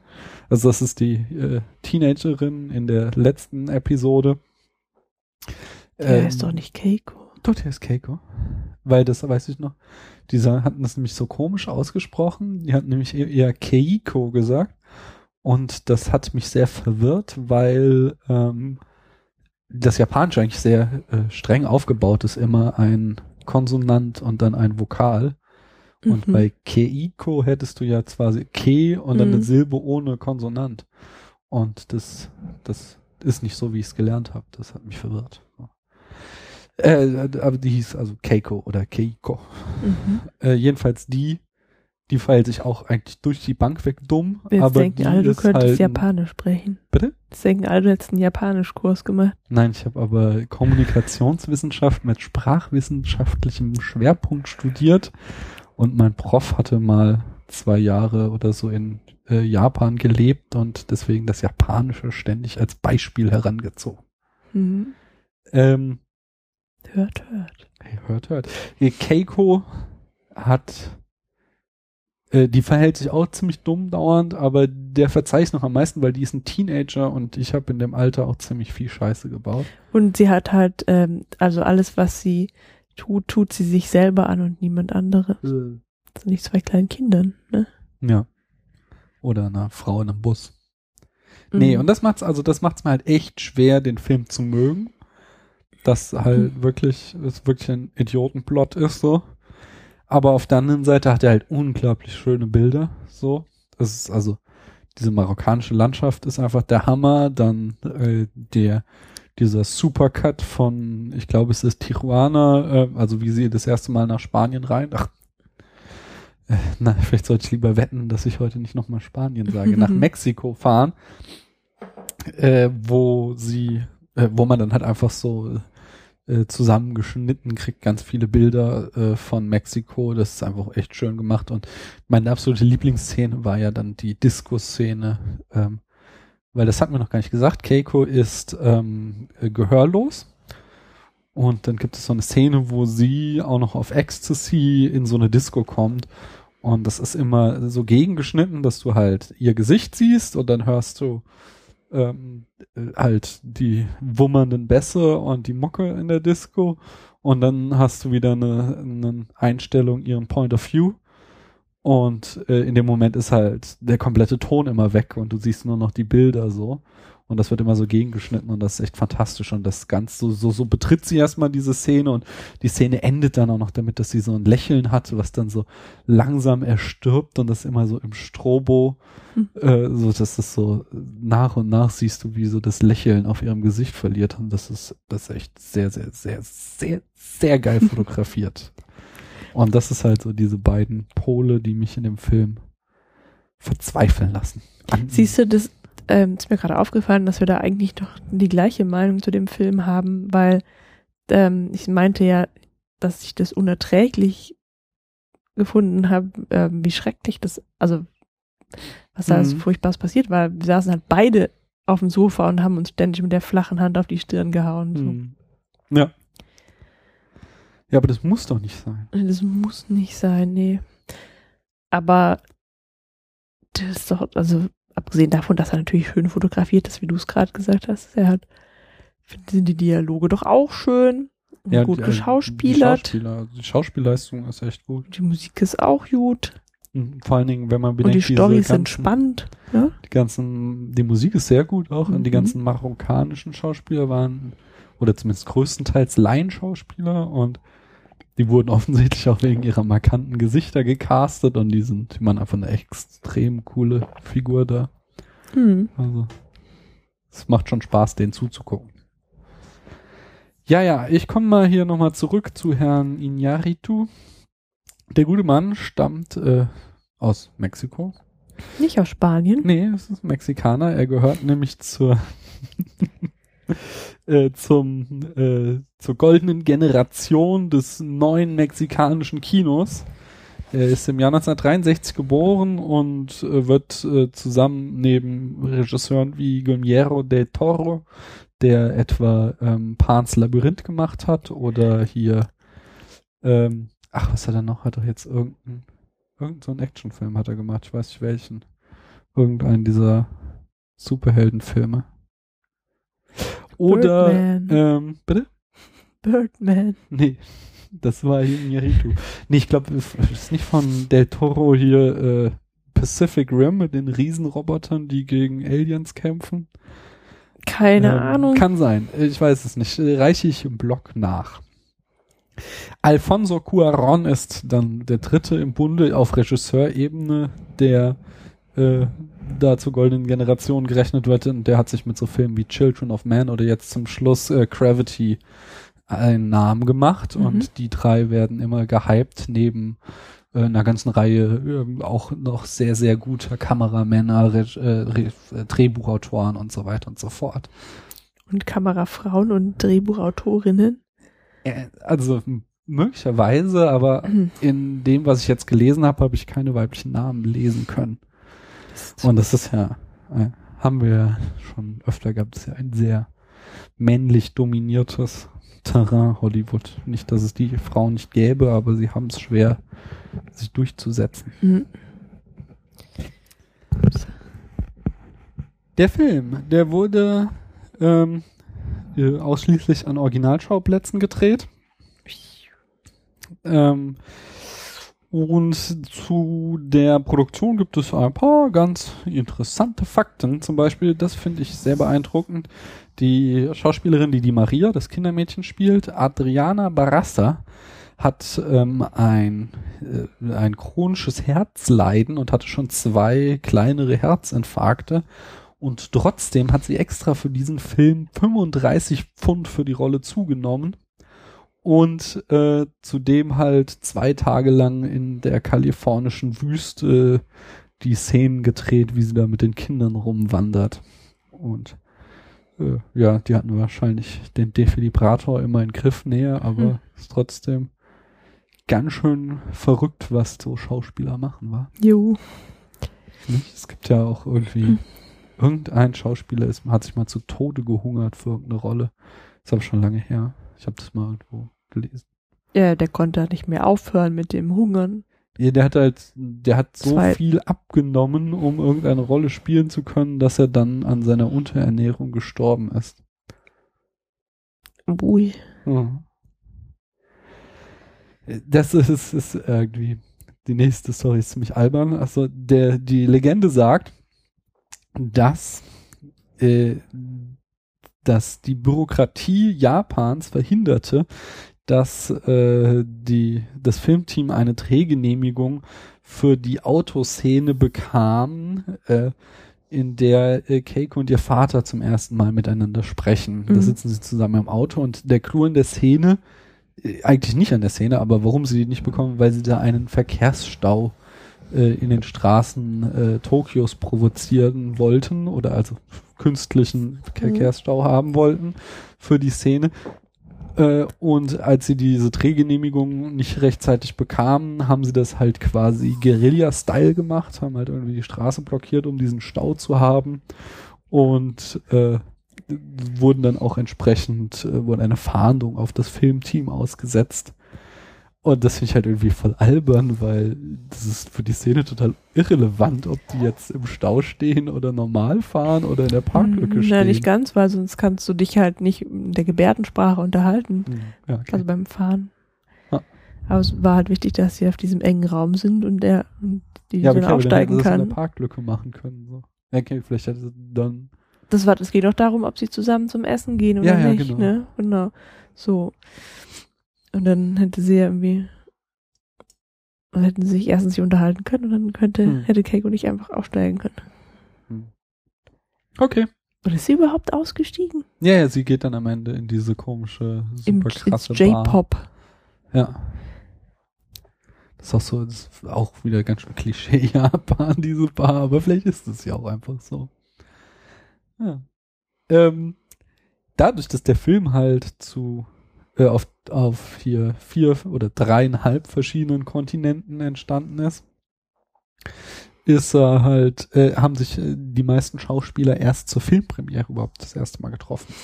Also das ist die äh, Teenagerin in der letzten Episode. Der Ähm, ist doch nicht Keiko. Doch, der ist Keiko. Weil das weiß ich noch. Die hatten das nämlich so komisch ausgesprochen. Die hatten nämlich eher, eher Keiko gesagt. Und das hat mich sehr verwirrt, weil ähm, das Japanische eigentlich sehr äh, streng aufgebaut ist. Immer ein Konsonant und dann ein Vokal. Und Mhm. bei Keiko hättest du ja zwar Ke und dann Mhm. eine Silbe ohne Konsonant. Und das, das ist nicht so, wie ich es gelernt habe. Das hat mich verwirrt. Äh, aber die hieß also Keiko oder Keiko. Mhm. Äh, jedenfalls die, die verhält sich auch eigentlich durch die Bank weg dumm. Jetzt aber denken alle, du könntest halt, Japanisch sprechen. Bitte? Jetzt denken alle, du hättest einen Japanischkurs gemacht. Nein, ich habe aber Kommunikationswissenschaft mit sprachwissenschaftlichem Schwerpunkt studiert und mein Prof hatte mal zwei Jahre oder so in äh, Japan gelebt und deswegen das Japanische ständig als Beispiel herangezogen. Mhm. Ähm, Hört, hört. Hört, hört. Die Keiko hat, äh, die verhält sich auch ziemlich dumm dauernd, aber der verzeih ich noch am meisten, weil die ist ein Teenager und ich habe in dem Alter auch ziemlich viel Scheiße gebaut. Und sie hat halt, ähm, also alles, was sie tut, tut sie sich selber an und niemand andere. Das sind nicht zwei kleinen Kindern, ne? Ja. Oder einer Frau in einem Bus. Nee, Mhm. und das macht's, also das macht's mir halt echt schwer, den Film zu mögen. Das halt wirklich, es wirklich ein Idiotenplot ist, so. Aber auf der anderen Seite hat er halt unglaublich schöne Bilder, so. Das ist also, diese marokkanische Landschaft ist einfach der Hammer, dann, äh, der, dieser Supercut von, ich glaube, es ist Tijuana, äh, also wie sie das erste Mal nach Spanien rein, ach, äh, na, vielleicht sollte ich lieber wetten, dass ich heute nicht nochmal Spanien sage, nach Mexiko fahren, äh, wo sie, äh, wo man dann halt einfach so äh, zusammengeschnitten, kriegt ganz viele Bilder äh, von Mexiko. Das ist einfach echt schön gemacht. Und meine absolute Lieblingsszene war ja dann die Disco-Szene, ähm, weil das hat mir noch gar nicht gesagt. Keiko ist ähm, äh, gehörlos. Und dann gibt es so eine Szene, wo sie auch noch auf Ecstasy in so eine Disco kommt. Und das ist immer so gegengeschnitten, dass du halt ihr Gesicht siehst und dann hörst du ähm, äh, halt die wummernden Bässe und die Mucke in der Disco. Und dann hast du wieder eine, eine Einstellung ihren Point of View. Und äh, in dem Moment ist halt der komplette Ton immer weg und du siehst nur noch die Bilder so. Und das wird immer so gegengeschnitten und das ist echt fantastisch. Und das ganz so, so, so betritt sie erstmal diese Szene und die Szene endet dann auch noch damit, dass sie so ein Lächeln hat, was dann so langsam erstirbt und das immer so im Strobo, Hm. äh, so dass das so nach und nach siehst du, wie so das Lächeln auf ihrem Gesicht verliert. Und das ist, das ist echt sehr, sehr, sehr, sehr, sehr geil fotografiert. Und das ist halt so diese beiden Pole, die mich in dem Film verzweifeln lassen. Siehst du, das ähm, ist mir gerade aufgefallen, dass wir da eigentlich doch die gleiche Meinung zu dem Film haben, weil ähm, ich meinte ja, dass ich das unerträglich gefunden habe, ähm, wie schrecklich das, also was da Mhm. Furchtbares passiert war. Wir saßen halt beide auf dem Sofa und haben uns ständig mit der flachen Hand auf die Stirn gehauen. So. Hm. Ja. Ja, aber das muss doch nicht sein. Das muss nicht sein, nee. Aber das ist doch, also abgesehen davon, dass er natürlich schön fotografiert ist, wie du es gerade gesagt hast, er hat, sind die Dialoge doch auch schön, und Ja, gut die- äh, geschauspielert, Die, Schauspieler, die Schauspielleistung ist echt gut. die Musik ist auch gut Mhm. Vor allen Dingen, wenn man und bedenkt, die diese Storys sind ganzen- spannend. Ja? Die ganzen, die Musik ist sehr gut auch und die Mhm. ganzen marokkanischen Schauspieler waren, oder zumindest größtenteils Laienschauspieler und die wurden offensichtlich auch wegen ihrer markanten Gesichter gecastet und die sind, die waren einfach eine extrem coole Figur da. Hm. Also, es macht schon Spaß, denen zuzugucken. Ja, ja, ich komme mal hier nochmal zurück zu Herrn Iñárritu. Der gute Mann stammt äh, aus Mexiko. Nicht aus Spanien. Nee, es ist ein Mexikaner. Er gehört nämlich zur äh, zum äh, zur goldenen Generation des neuen mexikanischen Kinos. Er ist im Jahr 1963 geboren und äh, wird äh, zusammen neben Regisseuren wie Guillermo del Toro, der etwa ähm, Pan's Labyrinth gemacht hat, oder hier, ähm, ach, was hat er noch? Hat er jetzt irgendeinen einen Actionfilm hat er gemacht, ich weiß nicht welchen. Irgendeinen dieser Superheldenfilme. Oder, Birdman. ähm, bitte? Birdman. Nee, das war hier Iñárritu. Nee, ich glaube, es ist nicht von Del Toro hier äh, Pacific Rim mit den Riesenrobotern, die gegen Aliens kämpfen. Keine Ähm, Ahnung. Kann sein. Ich weiß es nicht. Äh, Reiche ich im Blog nach. Alfonso Cuaron ist dann der dritte im Bunde auf Regisseurebene, der äh, da zur goldenen Generation gerechnet wird und der hat sich mit so Filmen wie Children of Man oder jetzt zum Schluss äh, Gravity einen Namen gemacht Mhm. und die drei werden immer gehypt neben äh, einer ganzen Reihe ähm, auch noch sehr, sehr guter Kameramänner, Reg äh, Re äh, Drehbuchautoren und so weiter und so fort. Und Kamerafrauen und Drehbuchautorinnen. Äh, Also möglicherweise, aber Mhm. in dem, was ich jetzt gelesen habe, habe ich keine weiblichen Namen lesen können. Und das ist ja, äh, haben wir ja schon öfter gehabt, das ist ja ein sehr männlich dominiertes Terrain Hollywood. Nicht, dass es die Frauen nicht gäbe, aber sie haben es schwer, sich durchzusetzen. Mhm. Der Film, der wurde ähm, äh, ausschließlich an Originalschauplätzen gedreht. Ähm, und zu der Produktion gibt es ein paar ganz interessante Fakten. Zum Beispiel, das finde ich sehr beeindruckend. Die Schauspielerin, die die Maria, das Kindermädchen spielt, Adriana Barraza, hat ähm, ein, äh, ein chronisches Herzleiden und hatte schon zwei kleinere Herzinfarkte. Und trotzdem hat sie extra für diesen Film 35 Pfund für die Rolle zugenommen und äh, zudem halt zwei Tage lang in der kalifornischen Wüste die Szenen gedreht, wie sie da mit den Kindern rumwandert. Und äh, ja, die hatten wahrscheinlich den Defibrillator immer in Griffnähe, aber Hm. ist trotzdem ganz schön verrückt, was so Schauspieler machen, war. Jo. Nicht? Es gibt ja auch irgendwie Hm. irgendein Schauspieler ist, hat sich mal zu Tode gehungert für irgendeine Rolle. Ist aber schon lange her. Ich habe das mal irgendwo gelesen. Ja, der konnte nicht mehr aufhören mit dem Hungern. Ja, der hat halt, der hat so Zwei- viel abgenommen, um irgendeine Rolle spielen zu können, dass er dann an seiner Unterernährung gestorben ist. Ui. Ja. Das ist, ist irgendwie, die nächste Story ist ziemlich albern. Also der, die Legende sagt, dass, äh, dass die Bürokratie Japans verhinderte, dass äh, die, das Filmteam eine Drehgenehmigung für die Autoszene bekam, äh, in der äh, Keiko und ihr Vater zum ersten Mal miteinander sprechen. Da Mhm. sitzen sie zusammen im Auto und der Clou in der Szene, äh, eigentlich nicht an der Szene, aber warum sie die nicht bekommen, weil sie da einen Verkehrsstau äh, in den Straßen äh, Tokios provozieren wollten oder also künstlichen Verkehrsstau haben wollten für die Szene. Äh, und als sie diese Drehgenehmigung nicht rechtzeitig bekamen, haben sie das halt quasi Guerilla-Style gemacht, haben halt irgendwie die Straße blockiert, um diesen Stau zu haben und äh, wurden dann auch entsprechend, äh, wurde eine Fahndung auf das Filmteam ausgesetzt. Und das finde ich halt irgendwie voll albern, weil das ist für die Szene total irrelevant, ob die jetzt im Stau stehen oder normal fahren oder in der Parklücke stehen. Nein, nicht ganz, weil sonst kannst du dich halt nicht in der Gebärdensprache unterhalten. Ja, okay. Also beim Fahren. Ja. Aber es war halt wichtig, dass sie auf diesem engen Raum sind und der und die ja, dann dann aufsteigen das in kann. der Parklücke machen können. So. Okay, vielleicht hätte dann. Das war, es geht doch darum, ob sie zusammen zum Essen gehen oder Ja, ja, nicht. genau. Ne? Genau. So. Und dann hätte sie ja irgendwie. Dann hätten sie sich erstens nicht unterhalten können und dann könnte, Hm. hätte Keiko nicht einfach aufsteigen können. Okay. Oder ist sie überhaupt ausgestiegen? Ja, ja, sie geht dann am Ende in diese komische, Im super ins krasse. J-Pop. Ja. Das ist auch so, das ist auch wieder ganz schön Klischee Japan, diese Bar, aber vielleicht ist es ja auch einfach so. Ja. Ähm, dadurch, dass der Film halt zu äh, auf, auf hier vier oder dreieinhalb verschiedenen Kontinenten entstanden ist, ist er halt, äh, haben sich äh, die meisten Schauspieler erst zur Filmpremiere überhaupt das erste Mal getroffen.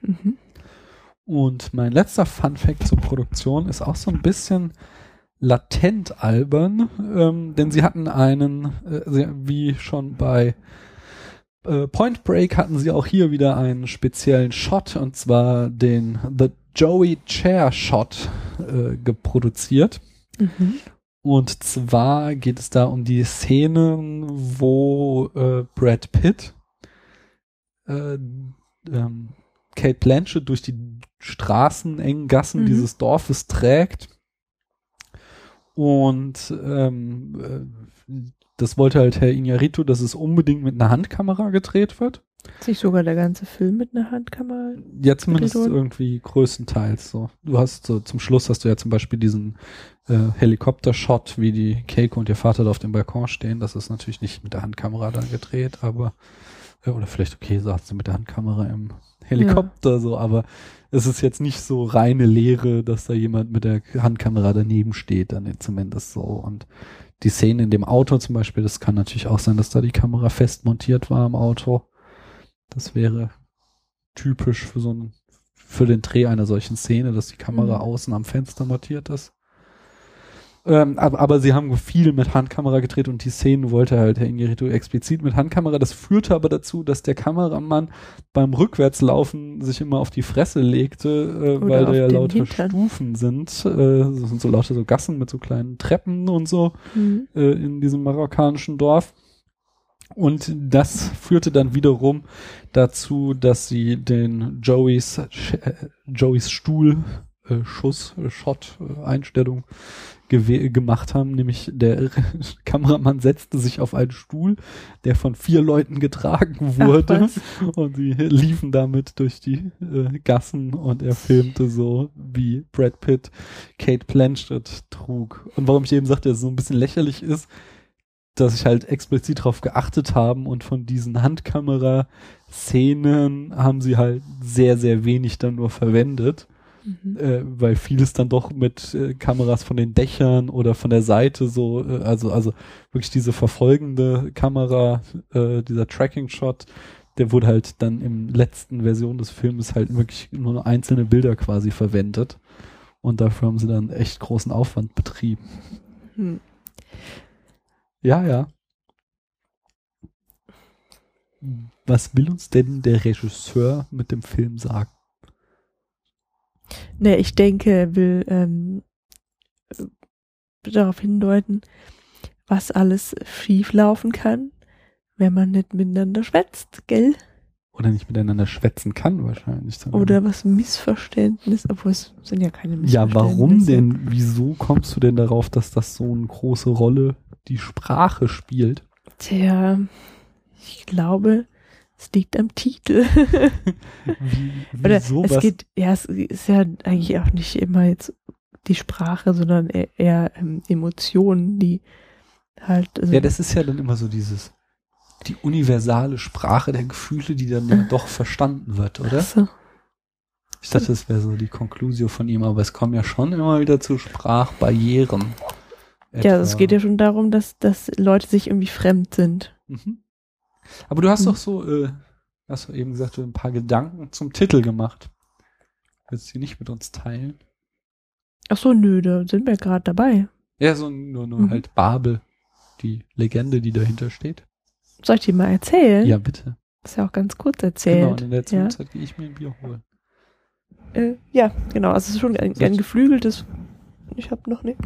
Mhm. Und mein letzter Fun Fact zur Produktion ist auch so ein bisschen latent albern, ähm, denn sie hatten einen, äh, wie schon bei äh, Point Break hatten sie auch hier wieder einen speziellen Shot und zwar den The Joey Chair Shot äh, geproduziert. Mhm. Und zwar geht es da um die Szenen, wo äh, Brad Pitt äh, ähm, Kate Blanchett durch die Straßen, engen Gassen Mhm. dieses Dorfes trägt. Und ähm, äh, das wollte halt Herr Iñárritu, dass es unbedingt mit einer Handkamera gedreht wird. Ist nicht sogar der ganze Film mit einer Handkamera? Ja, zumindest irgendwie größtenteils so. Du hast so, zum Schluss hast du ja zum Beispiel diesen äh, Helikopter-Shot, wie die Keiko und ihr Vater da auf dem Balkon stehen. Das ist natürlich nicht mit der Handkamera dann gedreht, aber äh, oder vielleicht okay, sagst du mit der Handkamera im Helikopter so, aber es ist jetzt nicht so reine Leere, dass da jemand mit der Handkamera daneben steht, dann zumindest so. Und die Szene in dem Auto zum Beispiel, das kann natürlich auch sein, dass da die Kamera fest montiert war im Auto. Das wäre typisch für so einen, für den Dreh einer solchen Szene, dass die Kamera Mhm. außen am Fenster montiert ist. Ähm, aber, aber sie haben viel mit Handkamera gedreht und die Szenen wollte halt Herr Ingerito explizit mit Handkamera. Das führte aber dazu, dass der Kameramann beim Rückwärtslaufen sich immer auf die Fresse legte, äh, weil da ja lauter Hintern. Stufen sind. Äh, das sind so lauter so Gassen mit so kleinen Treppen und so Mhm. äh, in diesem marokkanischen Dorf. Und das führte dann wiederum dazu, dass sie den Joeys, äh, Joeys Stuhl, äh, Schuss, Shot, äh, Einstellung gemacht haben, nämlich der Kameramann setzte sich auf einen Stuhl, der von vier Leuten getragen Ach, wurde was? und sie liefen damit durch die äh, Gassen und er filmte so, wie Brad Pitt Kate Blanchett trug. Und warum ich eben sagte, dass es so ein bisschen lächerlich ist, dass ich halt explizit darauf geachtet haben und von diesen Handkamera-Szenen haben sie halt sehr, sehr wenig dann nur verwendet, Mhm. äh, weil vieles dann doch mit äh, Kameras von den Dächern oder von der Seite so, äh, also, also wirklich diese verfolgende Kamera, äh, dieser Tracking-Shot, der wurde halt dann im letzten Version des Filmes halt wirklich nur einzelne Bilder quasi verwendet. Und dafür haben sie dann echt großen Aufwand betrieben. Hm. Ja, ja. Was will uns denn der Regisseur mit dem Film sagen? Ne, ich denke, er will ähm, äh, darauf hindeuten, was alles schief laufen kann, wenn man nicht miteinander schwätzt, gell? Oder nicht miteinander schwätzen kann wahrscheinlich. sondern- Oder was Missverständnis, obwohl es sind ja keine Ja, Missverständnisse. warum denn? Wieso kommst du denn darauf, dass das so eine große Rolle die Sprache spielt? Tja, ich glaube, es liegt am Titel. Wie, Oder wieso es was? geht, ja, es ist ja eigentlich auch nicht immer jetzt die Sprache, sondern eher, eher ähm, Emotionen, die halt. Also, ja, das ist ja dann immer so dieses, die universale Sprache der Gefühle, die dann ja doch verstanden wird, oder? Achso. Ich dachte, das wäre so die Conclusio von ihm, aber es kommen ja schon immer wieder zu Sprachbarrieren. Ja, Etwa- es geht ja schon darum, dass, dass Leute sich irgendwie fremd sind. Mhm. Aber du hast Mhm. doch so, äh, hast du eben gesagt, du ein paar Gedanken zum Titel gemacht. Willst du die nicht mit uns teilen? Ach so, nö, da sind wir gerade dabei. Ja, so nur, nur Mhm. halt Babel, die Legende, die dahinter steht. Soll ich dir mal erzählen? Ja, bitte. Ist ja auch ganz kurz Genau, erzählt. und in der ja. Zwischenzeit gehe ich mir ein Bier holen. Äh, ja, genau. Also es ist schon ein, ein geflügeltes, ich habe noch nicht,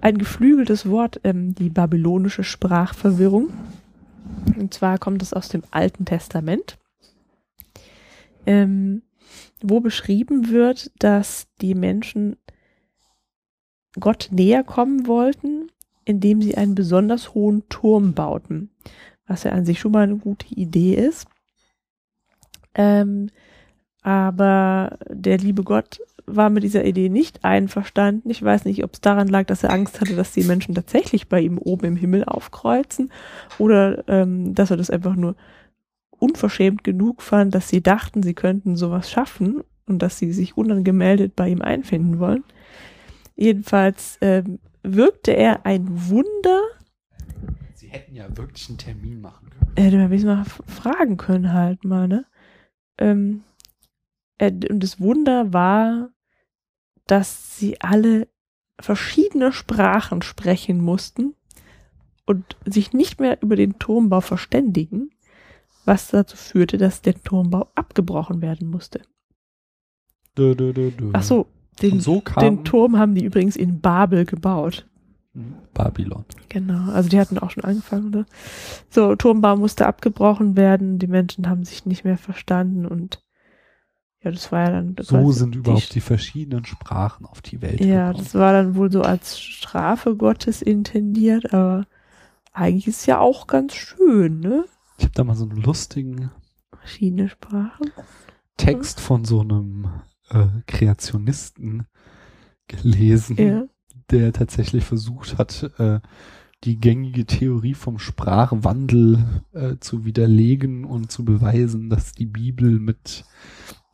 ein geflügeltes Wort, ähm, die babylonische Sprachverwirrung. Und zwar kommt es aus dem Alten Testament, ähm, wo beschrieben wird, dass die Menschen Gott näher kommen wollten, indem sie einen besonders hohen Turm bauten, was ja an sich schon mal eine gute Idee ist. Ähm, aber der liebe Gott war mit dieser Idee nicht einverstanden. Ich weiß nicht, ob es daran lag, dass er Angst hatte, dass die Menschen tatsächlich bei ihm oben im Himmel aufkreuzen oder ähm, dass er das einfach nur unverschämt genug fand, dass sie dachten, sie könnten sowas schaffen und dass sie sich unangemeldet bei ihm einfinden wollen. Jedenfalls ähm, wirkte er ein Wunder. Sie hätten ja wirklich einen Termin machen können. Hätte man wenigstens mal fragen können halt mal, ne? Ähm, äh, und das Wunder war, dass sie alle verschiedene Sprachen sprechen mussten und sich nicht mehr über den Turmbau verständigen, was dazu führte, dass der Turmbau abgebrochen werden musste. Dö, dö, dö, dö. Ach so, den, so den Turm haben die übrigens in Babel gebaut. Babylon. Genau, also die hatten auch schon angefangen, oder? So, Turmbau musste abgebrochen werden, die Menschen haben sich nicht mehr verstanden und ja, das war ja dann. So sind überhaupt die verschiedenen Sprachen auf die Welt Ja, gekommen. das war dann wohl so als Strafe Gottes intendiert, aber eigentlich ist es ja auch ganz schön, ne? Ich habe da mal so einen lustigen Verschiedene Sprachen. Text von so einem äh, Kreationisten gelesen, Ja. der tatsächlich versucht hat, äh, die gängige Theorie vom Sprachwandel äh, zu widerlegen und zu beweisen, dass die Bibel mit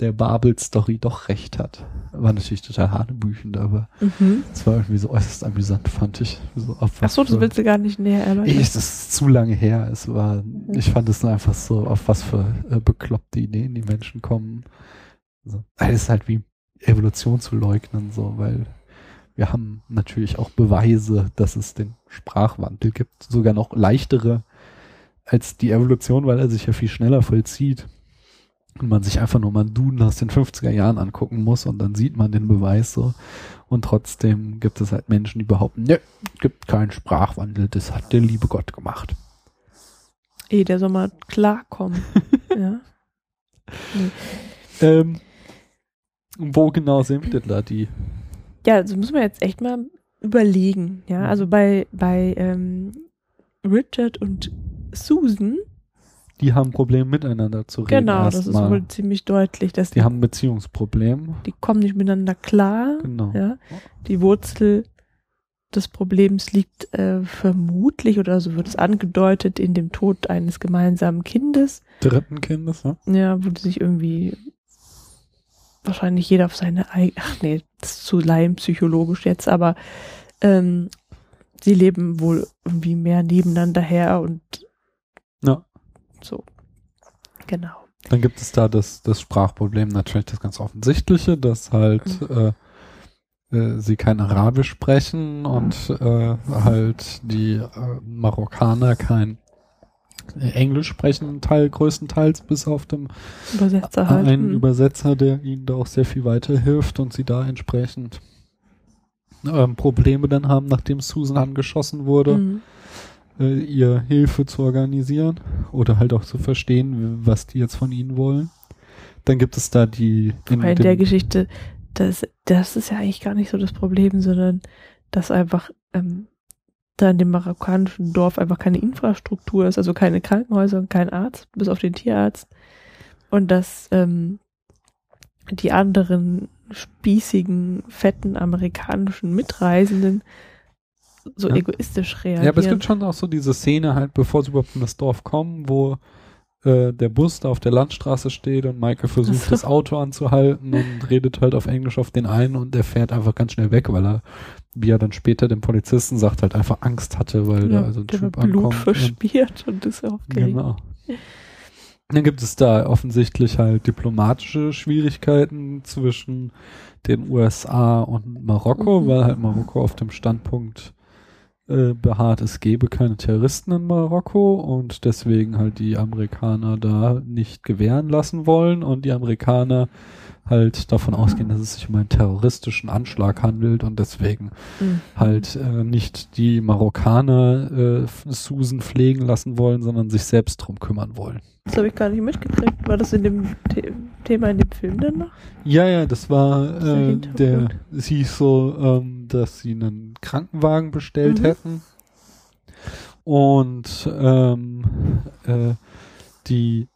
der Babel-Story doch recht hat. War natürlich total hanebüchend, aber Mhm. es war irgendwie so äußerst amüsant, fand ich. So, Ach so, das willst du gar nicht näher erläutern. ich, das ist zu lange her. Es war, ich fand es nur einfach so, auf was für äh, bekloppte Ideen die Menschen kommen. So. Also, Es ist halt wie Evolution zu leugnen, so, weil wir haben natürlich auch Beweise, dass es den Sprachwandel gibt. Sogar noch leichtere als die Evolution, weil er sich ja viel schneller vollzieht. Und man sich einfach nur mal einen Duden aus den 50er Jahren angucken muss und dann sieht man den Beweis so. Und trotzdem gibt es halt Menschen, die behaupten, ne, gibt keinen Sprachwandel, das hat der liebe Gott gemacht. Eh, der soll mal klarkommen. ja. Ähm, wo genau sind denn da die? Ja, das muss man jetzt echt mal überlegen. Ja, also bei, bei ähm, Richard und Susan, Die haben Probleme miteinander zu reden. genau, das ist wohl ziemlich deutlich, dass Die die, haben ein Beziehungsproblem. die kommen nicht miteinander klar. Genau. Ja, die Wurzel des Problems liegt äh, vermutlich oder so wird es angedeutet in dem Tod eines gemeinsamen Kindes. Dritten Kindes, ne? Ja, wo die sich irgendwie wahrscheinlich jeder auf seine eigene, ach nee, das ist zu laienpsychologisch jetzt, aber ähm, sie leben wohl irgendwie mehr nebeneinander her und Ja. So. Genau. Dann gibt es da das, das Sprachproblem natürlich das ganz offensichtliche, dass halt äh, äh, sie kein Arabisch sprechen und äh, halt die äh, Marokkaner kein Englisch sprechen, Teil größtenteils bis auf dem Übersetzer halt. einen hm. Übersetzer, der ihnen da auch sehr viel weiterhilft und sie da entsprechend ähm, Probleme dann haben, nachdem Susan angeschossen wurde, Mhm. Äh, ihr Hilfe zu organisieren oder halt auch zu verstehen, was die jetzt von ihnen wollen. Dann gibt es da die in in der Geschichte, das, das ist ja eigentlich gar nicht so das Problem, sondern dass einfach ähm, da in dem marokkanischen Dorf einfach keine Infrastruktur ist, also keine Krankenhäuser und kein Arzt, bis auf den Tierarzt. Und dass ähm, die anderen spießigen, fetten amerikanischen Mitreisenden so Ja. egoistisch reagieren. Ja, aber es gibt schon auch so diese Szene halt, bevor sie überhaupt in das Dorf kommen, wo äh, der Bus da auf der Landstraße steht und Michael versucht, so. das Auto anzuhalten und redet halt auf Englisch auf den einen und der fährt einfach ganz schnell weg, weil er, wie er dann später dem Polizisten sagt, halt einfach Angst hatte, weil ja, da also ein Typ Blut ankommt. und- verspielt und ist aufgeregt. Genau. Dann gibt es da offensichtlich halt diplomatische Schwierigkeiten zwischen den USA und Marokko, Mhm. weil halt Marokko auf dem Standpunkt äh, beharrt, es gebe keine Terroristen in Marokko und deswegen halt die Amerikaner da nicht gewähren lassen wollen und die Amerikaner halt davon ausgehen, dass es sich um einen terroristischen Anschlag handelt und deswegen Mhm. halt äh, nicht die Marokkaner äh, Susan pflegen lassen wollen, sondern sich selbst drum kümmern wollen. Das habe ich gar nicht mitgekriegt. War das in dem The Thema in dem Film dann noch? Ja, ja, das war der äh, Hintergrund. der, es hieß so, ähm, dass sie einen Krankenwagen bestellt Mhm. hätten. Und ähm, äh, die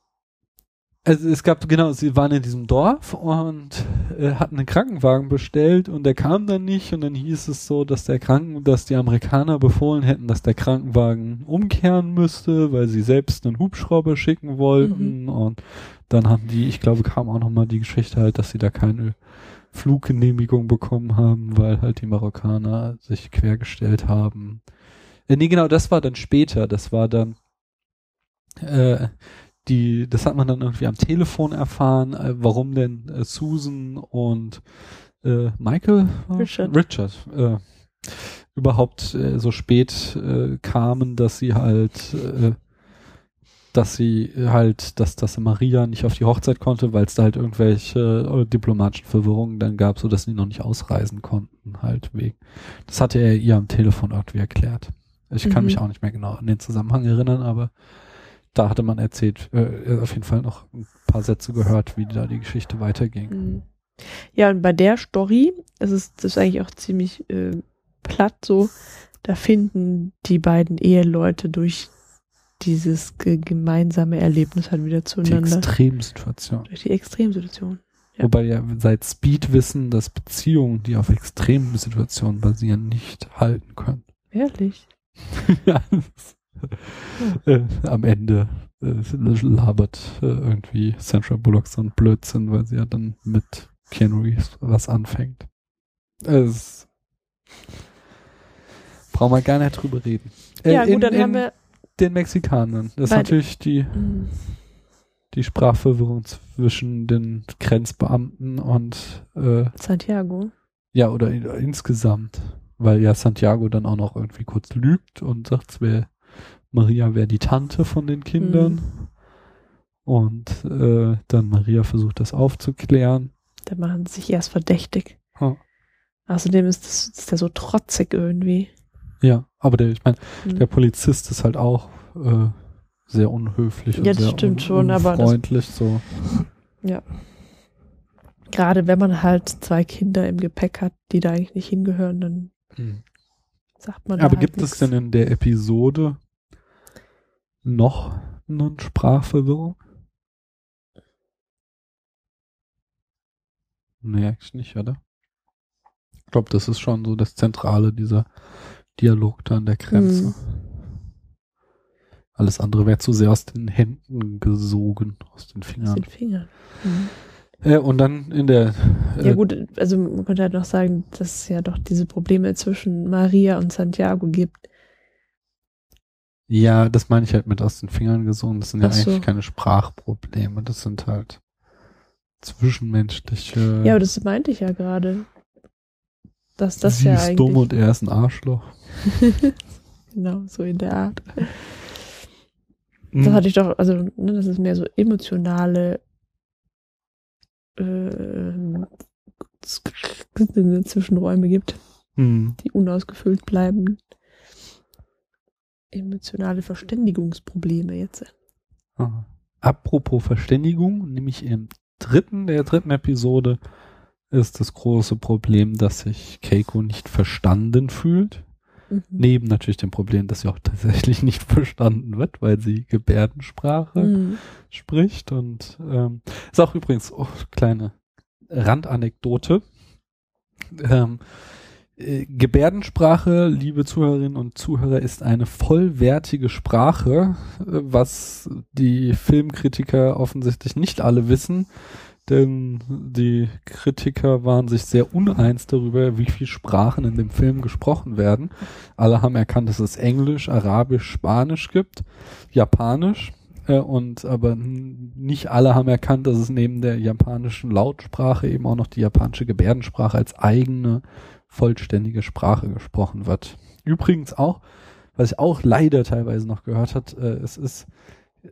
also es gab genau, sie waren in diesem Dorf und äh, hatten einen Krankenwagen bestellt und der kam dann nicht und dann hieß es so, dass der Kranken, dass die Amerikaner befohlen hätten, dass der Krankenwagen umkehren müsste, weil sie selbst einen Hubschrauber schicken wollten. Und dann haben die, ich glaube, kam auch nochmal die Geschichte halt, dass sie da keine Fluggenehmigung bekommen haben, weil halt die Marokkaner sich quergestellt haben. Äh, nee, genau, das war dann später, das war dann äh, die, das hat man dann irgendwie am Telefon erfahren, äh, warum denn äh, Susan und äh, Michael Richard. Richard äh, überhaupt äh, so spät äh, kamen, dass sie halt äh, dass sie halt, dass, dass Maria nicht auf die Hochzeit konnte, weil es da halt irgendwelche äh, diplomatischen Verwirrungen dann gab, so dass sie noch nicht ausreisen konnten, halt wegen. Das hatte er ihr am Telefon irgendwie erklärt. Ich kann Mhm. mich auch nicht mehr genau an den Zusammenhang erinnern, aber da hatte man erzählt, äh, auf jeden Fall noch ein paar Sätze gehört, wie da die Geschichte weiterging. Mhm. Ja, und bei der Story, das ist das ist eigentlich auch ziemlich äh, platt so, da finden die beiden Eheleute durch dieses ge gemeinsame Erlebnis halt wieder Die zueinander. Extremsituation. durch die Extremsituation. Ja. Wobei ja seit Speed wissen, dass Beziehungen, die auf extremen Situationen basieren, nicht halten können. Ehrlich. ja, das, äh, am Ende äh, labert äh, irgendwie Sandra Bullock so ein Blödsinn, weil sie ja dann mit Keanu Reeves was anfängt. Es brauchen wir gar nicht drüber reden. Äh, ja, in, gut, dann in haben wir. Den Mexikanern. Das ist Bei- natürlich die, Mhm. die Sprachverwirrung zwischen den Grenzbeamten und äh, Santiago. ja, oder in, insgesamt. Weil ja Santiago dann auch noch irgendwie kurz lügt und sagt, es wäre Maria wäre die Tante von den Kindern. Und äh, dann Maria versucht das aufzuklären. Da machen sie sich erst verdächtig. Ja. Außerdem ist, das, ist der so trotzig irgendwie. Ja, aber der, ich meine, Mhm. der Polizist ist halt auch äh, sehr unhöflich und Ja, das sehr stimmt schon, aber das- unfreundlich. so. Gerade wenn man halt zwei Kinder im Gepäck hat, die da eigentlich nicht hingehören, dann sagt man Aber halt gibt nix. es denn in der Episode noch eine Sprachverwirrung? Nee, eigentlich nicht, oder? Ich glaube, das ist schon so das Zentrale, dieser Dialog da an der Grenze. Mhm. Alles andere wäre zu sehr aus den Händen gesogen, aus den Aus Fingern. den Fingern. Mhm. Äh, und dann in der äh, Ja gut, also man könnte halt noch sagen, dass es ja doch diese Probleme zwischen Maria und Santiago gibt. Ja, das meine ich halt mit aus den Fingern gesogen. Das sind ja so. eigentlich keine Sprachprobleme. Das sind halt zwischenmenschliche. Ja, aber das meinte ich ja gerade. Dass das sie ja ist eigentlich. dumm und er ist ein Arschloch. genau, so in der Art. Hm. Das hatte ich doch, also, ne, dass es mehr so emotionale ähm, Zwischenräume gibt, Hm. die unausgefüllt bleiben. Emotionale Verständigungsprobleme jetzt. Ah. Apropos Verständigung, nämlich im dritten, der dritten Episode ist das große Problem, dass sich Keiko nicht verstanden fühlt. Mhm. Neben natürlich dem Problem, dass sie auch tatsächlich nicht verstanden wird, weil sie Gebärdensprache Mhm. spricht. Und ähm, ist auch übrigens oh, kleine Randanekdote. Ähm, äh, Gebärdensprache, liebe Zuhörerinnen und Zuhörer, ist eine vollwertige Sprache, äh, was die Filmkritiker offensichtlich nicht alle wissen. Denn die Kritiker waren sich sehr uneins darüber, wie viele Sprachen in dem Film gesprochen werden. Alle haben erkannt, dass es Englisch, Arabisch, Spanisch gibt, Japanisch. Äh, und aber nicht alle haben erkannt, dass es neben der japanischen Lautsprache eben auch noch die japanische Gebärdensprache als eigene vollständige Sprache gesprochen wird. Übrigens auch, was ich auch leider teilweise noch gehört hat, äh, es ist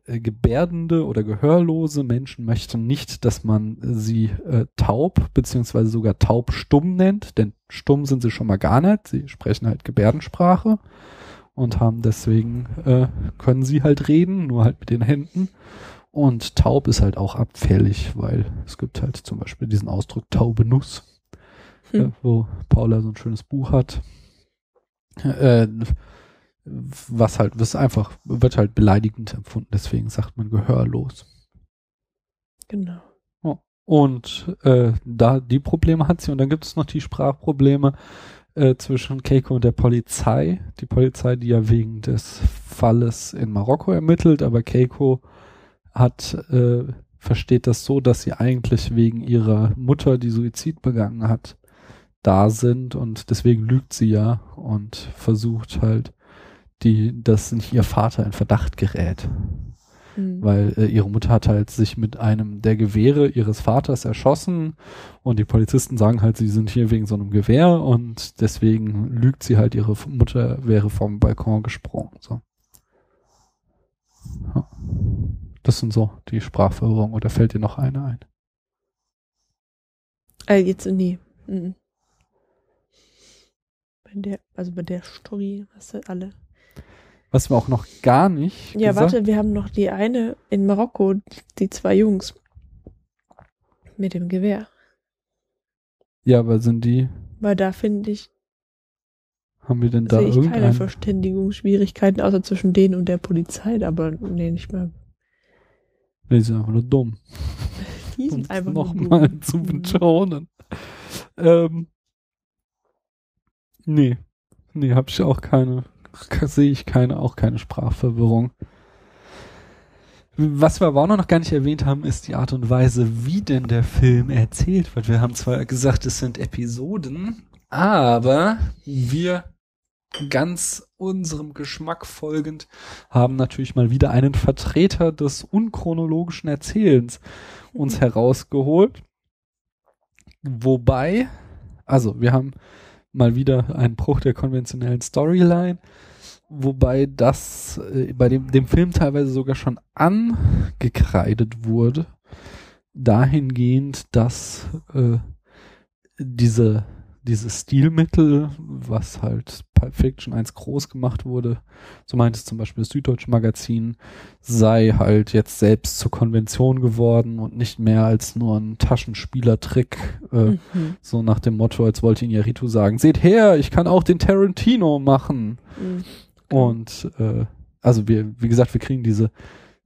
äh, gebärdende oder gehörlose Menschen möchten nicht, dass man sie äh, taub beziehungsweise sogar taubstumm nennt, denn stumm sind sie schon mal gar nicht. Sie sprechen halt Gebärdensprache und haben deswegen äh, können sie halt reden, nur halt mit den Händen. Und taub ist halt auch abfällig, weil es gibt halt zum Beispiel diesen Ausdruck taube Nuss, Hm. äh, wo Paula so ein schönes Buch hat. Äh, was halt, was einfach, wird halt beleidigend empfunden, deswegen sagt man gehörlos. Genau. Und äh, da die Probleme hat sie und dann gibt es noch die Sprachprobleme äh, zwischen Keiko und der Polizei. Die Polizei, die ja wegen des Falles in Marokko ermittelt, aber Keiko hat äh, versteht das so, dass sie eigentlich wegen ihrer Mutter, die Suizid begangen hat, da sind und deswegen lügt sie ja und versucht halt die, dass nicht ihr Vater in Verdacht gerät Mhm. weil äh, ihre Mutter hat halt sich mit einem der Gewehre ihres Vaters erschossen und die Polizisten sagen halt, sie sind hier wegen so einem Gewehr und deswegen lügt sie halt, ihre Mutter wäre vom Balkon gesprungen. So. Ja. Das sind so die Sprachverwirrungen. Oder fällt dir noch eine ein? Äh, jetzt, nee. Mhm. Bei der, also bei der Story hast du alle. Was wir auch noch gar nicht Ja, gesagt warte, wir haben noch die eine in Marokko, die zwei Jungs mit dem Gewehr. Ja, aber sind die, Weil da finde ich, haben wir denn da sehe ich keine? Verständigungsschwierigkeiten, außer zwischen denen und der Polizei, aber nee, nicht mehr. Nee, die sind einfach nur dumm. Die um sind einfach nur nochmal zu betonen. Ähm, nee, nee, habe ich auch keine, sehe ich keine, auch keine Sprachverwirrung. Was wir aber auch noch gar nicht erwähnt haben, ist die Art und Weise, wie denn der Film erzählt wird. Wir haben zwar gesagt, es sind Episoden, aber wir ganz unserem Geschmack folgend haben natürlich mal wieder einen Vertreter des unchronologischen Erzählens uns herausgeholt. Wobei, also wir haben mal wieder einen Bruch der konventionellen Storyline, wobei das äh, bei dem, dem Film teilweise sogar schon angekreidet wurde, dahingehend, dass äh, diese dieses Stilmittel, was halt Pulp Fiction 1 groß gemacht wurde, so meint es zum Beispiel das Süddeutsche Magazin, sei halt jetzt selbst zur Konvention geworden und nicht mehr als nur ein Taschenspielertrick, äh, Mhm. so nach dem Motto, als wollte Inarritu sagen, seht her, ich kann auch den Tarantino machen. Mhm. Und äh, also wir, wie gesagt, wir kriegen diese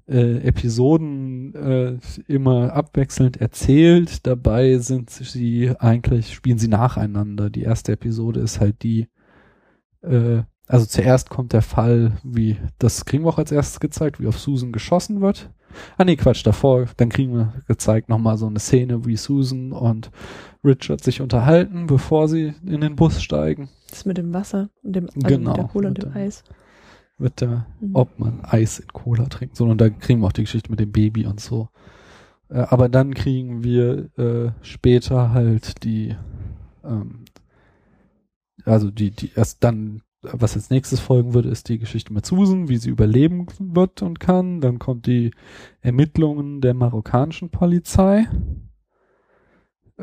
äh, Episoden äh, immer abwechselnd erzählt. Dabei sind sie eigentlich, spielen sie nacheinander. Die erste Episode ist halt die, äh, also zuerst kommt der Fall, wie, das kriegen wir auch als erstes gezeigt, wie auf Susan geschossen wird. Ah nee, Quatsch, davor, dann kriegen wir gezeigt nochmal so eine Szene, wie Susan und Richard sich unterhalten, bevor sie in den Bus steigen. Das mit dem Wasser und dem also Genau, mit der Cola und dem dem- Eis. Mit der, Mhm. ob man Eis in Cola trinkt. So, und da kriegen wir auch die Geschichte mit dem Baby und so. Äh, aber dann kriegen wir äh, später halt die, ähm, also die, die erst dann, was als nächstes folgen würde, ist die Geschichte mit Susan, wie sie überleben wird und kann. Dann kommt die Ermittlungen der marokkanischen Polizei,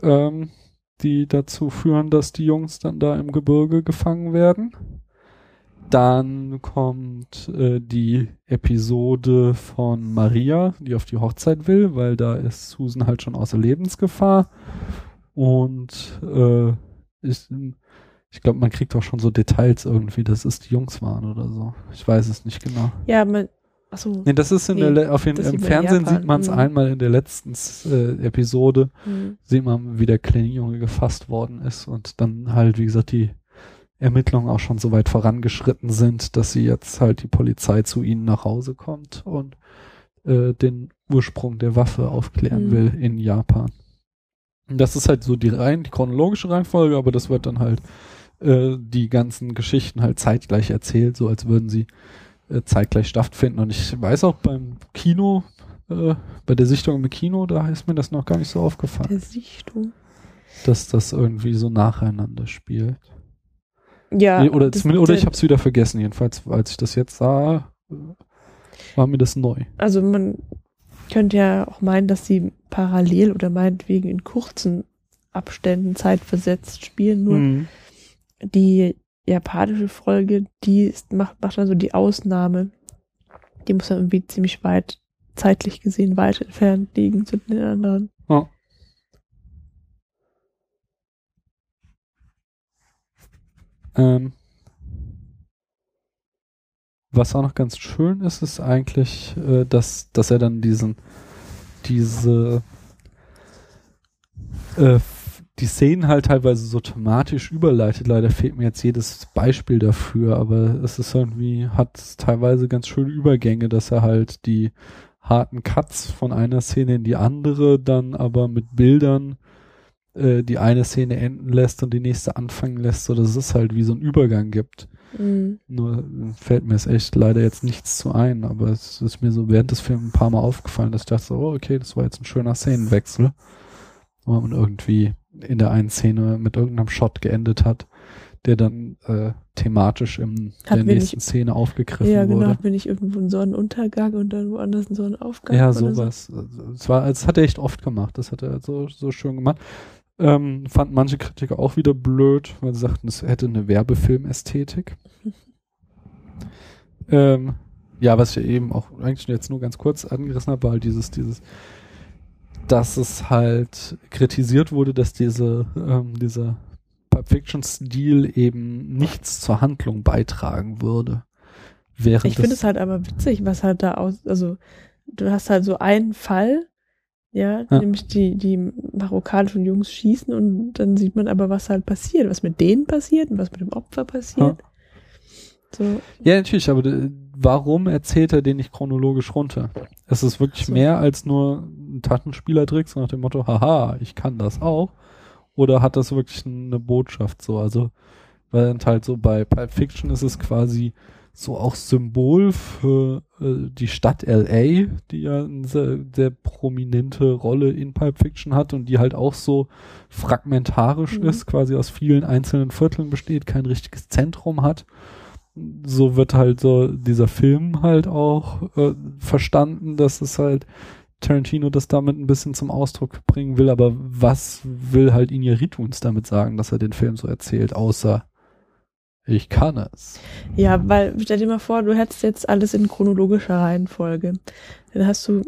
ähm, die dazu führen, dass die Jungs dann da im Gebirge gefangen werden. Dann kommt äh, die Episode von Maria, die auf die Hochzeit will, weil da ist Susan halt schon außer Lebensgefahr. Und äh, ich, ich glaube, man kriegt auch schon so Details irgendwie, dass es die Jungs waren oder so. Ich weiß es nicht genau. Ja, man, achso. Nee, das ist in Nee, der auf jeden im Fernsehen sieht man es Mhm. einmal in der letzten äh, Episode Hm. sieht man, wie der kleine Junge gefasst worden ist und dann halt, wie gesagt, die Ermittlungen auch schon so weit vorangeschritten sind, dass sie jetzt halt die Polizei zu ihnen nach Hause kommt und äh, den Ursprung der Waffe aufklären Mhm. will in Japan. Das ist halt so die rein, die chronologische Reihenfolge, aber das wird dann halt äh, die ganzen Geschichten halt zeitgleich erzählt, so als würden sie äh, zeitgleich stattfinden. Und ich weiß auch beim Kino, äh, bei der Sichtung im Kino, da ist mir das noch gar nicht so aufgefallen Der Sichtung. dass das irgendwie so nacheinander spielt. Ja. Nee, oder das- oder der- ich habe es wieder vergessen. Jedenfalls, als ich das jetzt sah, war mir das neu. Also man könnte ja auch meinen, dass sie parallel oder meinetwegen in kurzen Abständen zeitversetzt spielen. Nur Mhm. Die japanische Folge, die macht, macht dann so die Ausnahme. Die muss dann irgendwie ziemlich weit, zeitlich gesehen, weit entfernt liegen zu den anderen. Ja. Ähm, was auch noch ganz schön ist, ist eigentlich, äh, dass, dass er dann diesen, diese, äh, die Szenen halt teilweise so thematisch überleitet. Leider fehlt mir jetzt jedes Beispiel dafür, aber es ist irgendwie, hat teilweise ganz schöne Übergänge, dass er halt die harten Cuts von einer Szene in die andere dann aber mit Bildern äh, die eine Szene enden lässt und die nächste anfangen lässt, so dass es halt wie so einen Übergang gibt. Mhm. Nur fällt mir es echt leider jetzt nichts zu ein, aber es ist mir so während des Films ein paar Mal aufgefallen, dass ich dachte, so, oh, okay, das war jetzt ein schöner Szenenwechsel. Man irgendwie in der einen Szene mit irgendeinem Shot geendet hat, der dann äh, thematisch in Hat der nächsten nicht- Szene aufgegriffen Ja, genau. wurde. Mir nicht irgendwo einen Sonnenuntergang und dann woanders einen Sonnenaufgang? Ja, so? sowas. Es war, das hat er echt oft gemacht. Das hat er so, so schön gemacht. Ähm, fanden manche Kritiker auch wieder blöd, weil sie sagten, es hätte eine Werbefilmästhetik. ähm, ja, was ich eben auch eigentlich jetzt nur ganz kurz angerissen habe, war halt dieses, dieses, dass es halt kritisiert wurde, dass diese, ähm, dieser Pulp Fiction Stil eben nichts zur Handlung beitragen würde. Während Ich finde es halt aber witzig, was halt da aus, also du hast halt so einen Fall, ja, Ja. nämlich die, die marokkanischen Jungs schießen und dann sieht man aber, was halt passiert, was mit denen passiert und was mit dem Opfer passiert. So, Ja, natürlich, aber warum erzählt er den nicht chronologisch runter? Es ist wirklich so. mehr als nur ein Taschenspielertrick, so nach dem Motto, haha, ich kann das auch. Oder hat das wirklich eine Botschaft so? Also, weil dann halt so bei Pulp Fiction ist es quasi so auch Symbol für äh, die Stadt LA, die ja eine sehr, sehr prominente Rolle in Pulp Fiction hat und die halt auch so fragmentarisch Mhm. ist, quasi aus vielen einzelnen Vierteln besteht, kein richtiges Zentrum hat so wird halt so dieser Film halt auch äh, verstanden, dass es halt Tarantino das damit ein bisschen zum Ausdruck bringen will, aber was will halt Iñárritu uns damit sagen, dass er den Film so erzählt, außer ich kann es. ja, weil stell dir mal vor, du hättest jetzt alles in chronologischer Reihenfolge. Dann hast du,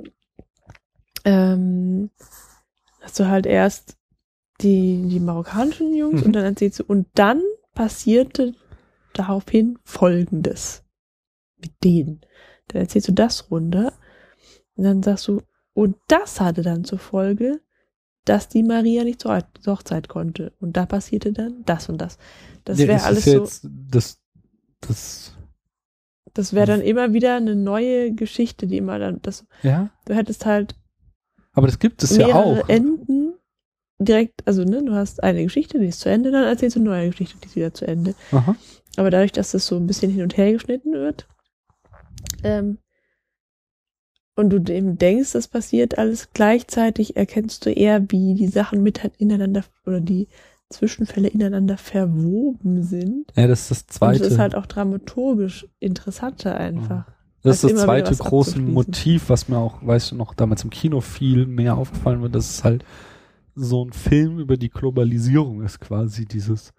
ähm, hast du halt erst die, die marokkanischen Jungs Mhm. und dann erzählst du, und dann passierte daraufhin Folgendes mit denen. Dann erzählst du das runter Und dann sagst du, und das hatte dann zur Folge, dass die Maria nicht zur Hochzeit konnte. Und da passierte dann das und das. Das Ja, wäre alles so, das, das, das wäre dann immer wieder eine neue Geschichte, die immer dann, das, ja. du hättest halt Aber das gibt es ja auch. Enden direkt, also ne, du hast eine Geschichte, die ist zu Ende, dann erzählst du eine neue Geschichte, die ist wieder zu Ende. Aha. Aber dadurch, dass das so ein bisschen hin und her geschnitten wird, ähm, und du eben denkst, das passiert alles gleichzeitig, erkennst du eher, wie die Sachen mit ineinander oder die Zwischenfälle ineinander verwoben sind. Ja, das ist das Und zweite. es ist halt auch dramaturgisch interessanter einfach. Das ist das zweite große. Motiv, was mir auch, weißt du noch, damals im Kino viel mehr aufgefallen wird, dass es halt so ein Film über die Globalisierung ist quasi dieses,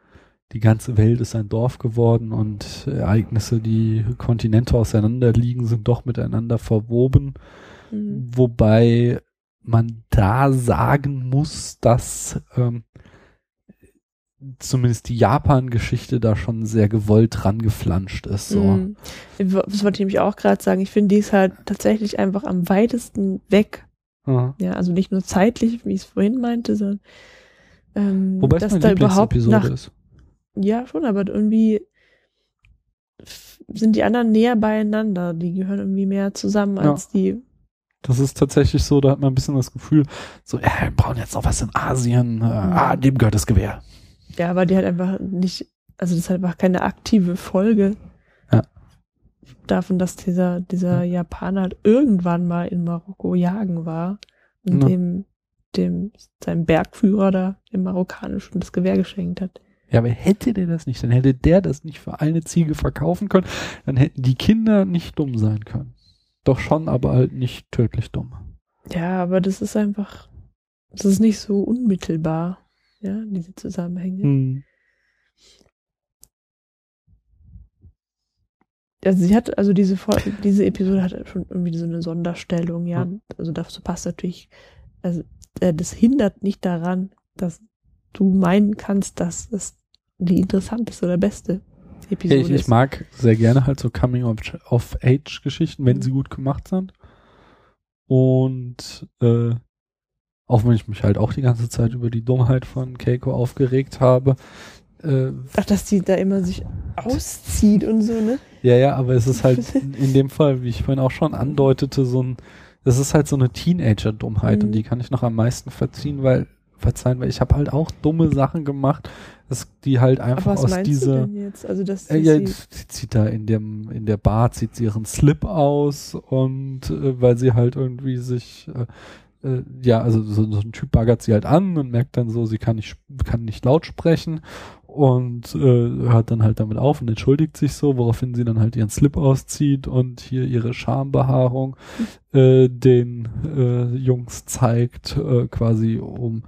die ganze Welt ist ein Dorf geworden und Ereignisse, die Kontinente auseinanderliegen, sind doch miteinander verwoben, Mhm. wobei man da sagen muss, dass ähm, zumindest die Japan-Geschichte da schon sehr gewollt dran geflanscht ist. So. Mhm. Das wollte ich nämlich auch gerade sagen. Ich finde, die ist halt tatsächlich einfach am weitesten weg. Ja. Ja, also nicht nur zeitlich, wie ich es vorhin meinte, sondern ähm, Wobei es dass meine da überhaupt nach, ist. Ja schon, aber irgendwie sind die anderen näher beieinander. Die gehören irgendwie mehr zusammen Ja. als die. Das ist tatsächlich so, da hat man ein bisschen das Gefühl, so, ja, wir brauchen jetzt noch was in Asien. Äh, ah, dem gehört das Gewehr. Ja, aber die halt einfach nicht, also das ist halt einfach keine aktive Folge Ja. davon, dass dieser, dieser Japaner halt irgendwann mal in Marokko jagen war und Ja. dem, dem, seinem Bergführer da im Marokkanischen das Gewehr geschenkt hat. Ja, aber hätte der das nicht, dann hätte der das nicht für eine Ziege verkaufen können, dann hätten die Kinder nicht dumm sein können. Doch schon, aber halt nicht tödlich dumm. Ja, aber das ist einfach, das ist nicht so unmittelbar, ja, diese Zusammenhänge. Hm. Also sie hat, also diese diese Episode hat schon irgendwie so eine Sonderstellung, ja. Also dazu passt natürlich, also äh, das hindert nicht daran, dass du meinen kannst, dass es die interessanteste oder beste Episode Ich, ich ist. mag sehr gerne halt so Coming-of-Age-Geschichten, wenn sie gut gemacht sind. Und äh, auch wenn ich mich halt auch die ganze Zeit über die Dummheit von Keiko aufgeregt habe. Äh, Ach, dass die da immer sich auszieht und so, ne? ja, ja, aber es ist halt in, in dem Fall, wie ich vorhin auch schon andeutete, so ein, es ist halt so eine Teenager-Dummheit Mhm. und die kann ich noch am meisten verziehen, weil verzeihen, weil ich habe halt auch dumme Sachen gemacht, dass die halt einfach aus dieser? Also dass Äh, sie, ja, sie zieht da in dem in der Bar zieht sie ihren Slip aus und äh, weil sie halt irgendwie sich äh, äh, ja also so, so ein Typ baggert sie halt an und merkt dann so sie kann nicht kann nicht laut sprechen und äh, hört dann halt damit auf und entschuldigt sich so woraufhin sie dann halt ihren Slip auszieht und hier ihre Schambehaarung äh, den äh, Jungs zeigt äh, quasi um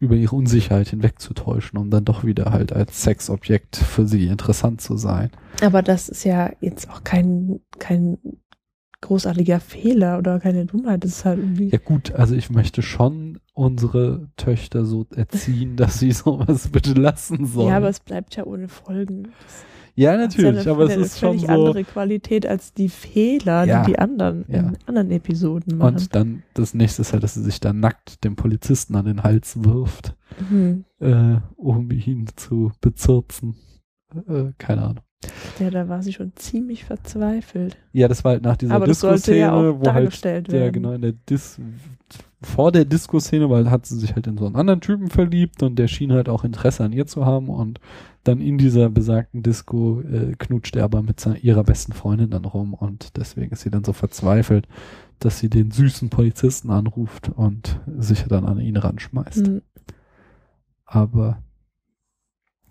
über ihre Unsicherheit hinwegzutäuschen, um dann doch wieder halt als Sexobjekt für sie interessant zu sein. aber das ist ja jetzt auch kein, kein großartiger Fehler oder keine Dummheit. Das ist halt irgendwie. Ja gut, also ich möchte schon unsere Töchter so erziehen, dass sie sowas bitte lassen sollen. Ja, aber es bleibt ja ohne Folgen. Das ja ja natürlich, eine, aber es ist schon völlig so. andere Qualität als die Fehler, Ja, die die anderen ja. in anderen Episoden machen. Und dann das nächste ist halt, dass sie sich dann nackt dem Polizisten an den Hals wirft, Mhm. äh, um ihn zu bezirzen. Äh, keine Ahnung. Ja, da war sie schon ziemlich verzweifelt. Ja, das war halt nach dieser Disco-Szene, ja wo halt werden. genau in der Dis vor der Disco-Szene, weil hat sie sich halt in so einen anderen Typen verliebt und der schien halt auch Interesse an ihr zu haben und dann in dieser besagten Disco äh, knutscht er aber mit seiner, ihrer besten Freundin dann rum und deswegen ist sie dann so verzweifelt, dass sie den süßen Polizisten anruft und sich dann an ihn ranschmeißt. Mhm. Aber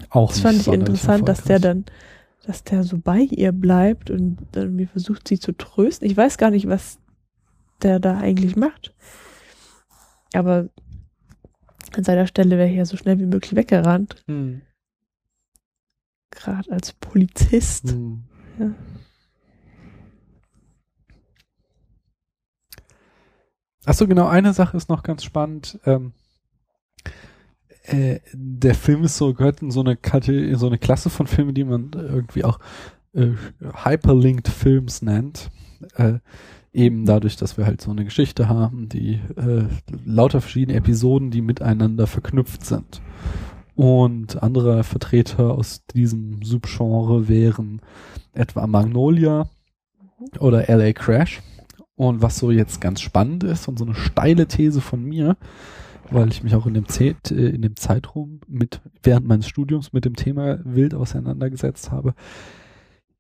auch Das nicht fand ich interessant, dass der dann, dass der so bei ihr bleibt und dann irgendwie versucht, sie zu trösten. Ich weiß gar nicht, was der da eigentlich macht. Aber an seiner Stelle wäre ich ja so schnell wie möglich weggerannt. Hm. Gerade als Polizist. Hm. Ja. Achso, genau, eine Sache ist noch ganz spannend. Ähm, äh, der Film ist so, gehört in so eine, Kate so eine Klasse von Filmen, die man irgendwie auch äh, Hyperlinked Films nennt. Äh, Eben dadurch, dass wir halt so eine Geschichte haben, die äh, lauter verschiedene Episoden, die miteinander verknüpft sind. Und andere Vertreter aus diesem Subgenre wären etwa Magnolia oder LA Crash. Und was so jetzt ganz spannend ist und so eine steile These von mir, weil ich mich auch in dem, Z äh, in dem Zeitraum mit, während meines Studiums mit dem Thema wild auseinandergesetzt habe,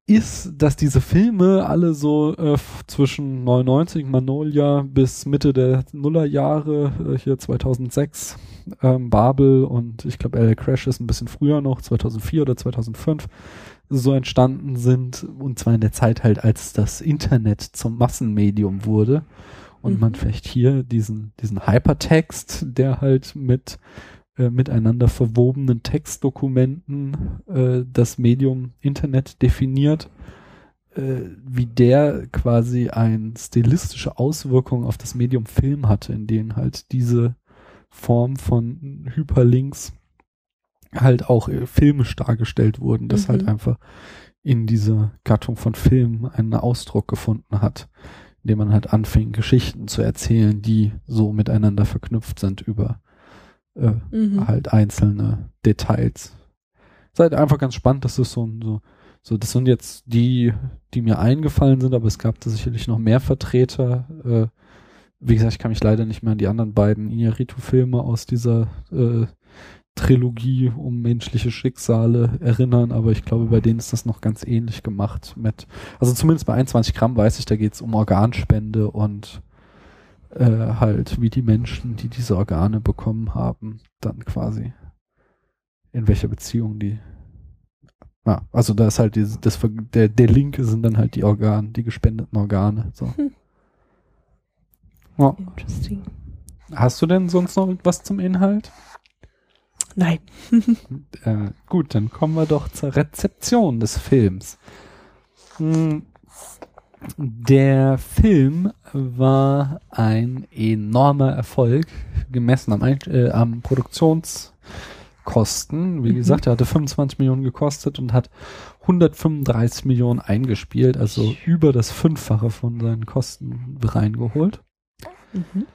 ist, dass diese Filme alle so äh, zwischen 99 Magnolia bis Mitte der Nullerjahre, äh, hier 2006, ähm, Babel und ich glaube LA Crash ist ein bisschen früher noch, 2004 oder 2005, so entstanden sind. Und zwar in der Zeit halt, als das Internet zum Massenmedium wurde und Mhm. man vielleicht hier diesen, diesen Hypertext, der halt mit äh, miteinander verwobenen Textdokumenten äh, das Medium Internet definiert, äh, wie der quasi ein stilistische Auswirkung auf das Medium Film hatte, in denen halt diese Form von Hyperlinks halt auch äh, filmisch dargestellt wurden, das Mhm. halt einfach in dieser Gattung von Film einen Ausdruck gefunden hat, indem man halt anfing, Geschichten zu erzählen, die so miteinander verknüpft sind über äh, Mhm. halt einzelne Details. Ist halt einfach ganz spannend, dass das so, ein- so, so, das sind jetzt die, die mir eingefallen sind, aber es gab da sicherlich noch mehr Vertreter. Äh, wie gesagt, ich kann mich leider nicht mehr an die anderen beiden Inarito-Filme aus dieser äh, Trilogie um menschliche Schicksale erinnern, aber ich glaube, bei denen ist das noch ganz ähnlich gemacht mit, also zumindest bei 21 Gramm weiß ich, da geht es um Organspende und äh, halt, wie die Menschen, die diese Organe bekommen haben, dann quasi in welcher Beziehung die. Ja, also da ist halt dieses, das, der, der Linke sind dann halt die Organe, die gespendeten Organe. So. Hm. Ja. Interesting. Hast du denn sonst noch was zum Inhalt? Nein. Äh, gut, dann kommen wir doch zur Rezeption des Films. Hm, Der Film war ein enormer Erfolg, gemessen am, äh, am Produktionskosten. Wie Mhm. gesagt, er hatte 25 Millionen gekostet und hat 135 Millionen eingespielt, also über das Fünffache von seinen Kosten reingeholt. Mhm.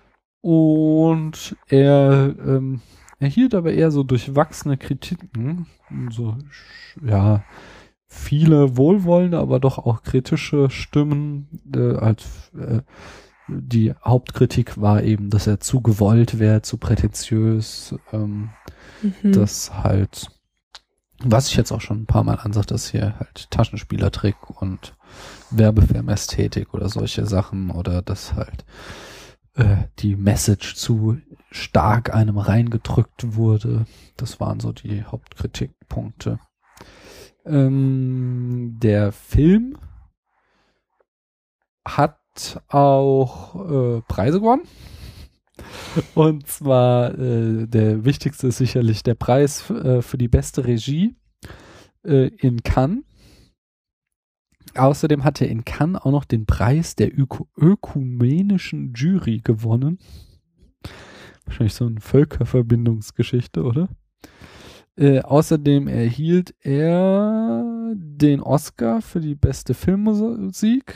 Und er ähm, erhielt aber eher so durchwachsene Kritiken, so ja viele wohlwollende, aber doch auch kritische Stimmen. Äh, als äh, die Hauptkritik war eben, dass er zu gewollt wäre, zu prätentiös, ähm, Mhm. dass halt, was ich jetzt auch schon ein paar Mal ansage, dass hier halt Taschenspielertrick und Werbefilmästhetik oder solche Sachen oder dass halt äh, die Message zu stark einem reingedrückt wurde. Das waren so die Hauptkritikpunkte. Ähm, der Film hat auch äh, Preise gewonnen. Und zwar äh, der wichtigste ist sicherlich der Preis äh, für die beste Regie äh, in Cannes. Außerdem hat er in Cannes auch noch den Preis der Öko ökumenischen Jury gewonnen. Wahrscheinlich so eine Völkerverbindungsgeschichte, oder? Äh, außerdem erhielt er den Oscar für die beste Filmmusik.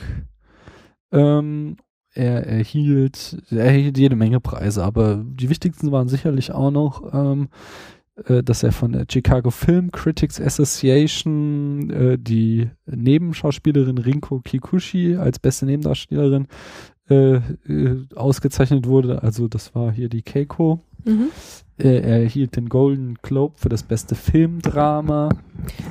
Ähm, er erhielt, er erhielt jede Menge Preise, aber die wichtigsten waren sicherlich auch noch, ähm, äh, dass er von der Chicago Film Critics Association äh, die Nebenschauspielerin Rinko Kikuchi als beste Nebendarstellerin äh, äh, ausgezeichnet wurde. Also das war hier die Keiko. Mhm. Äh, er erhielt den Golden Globe für das beste Filmdrama.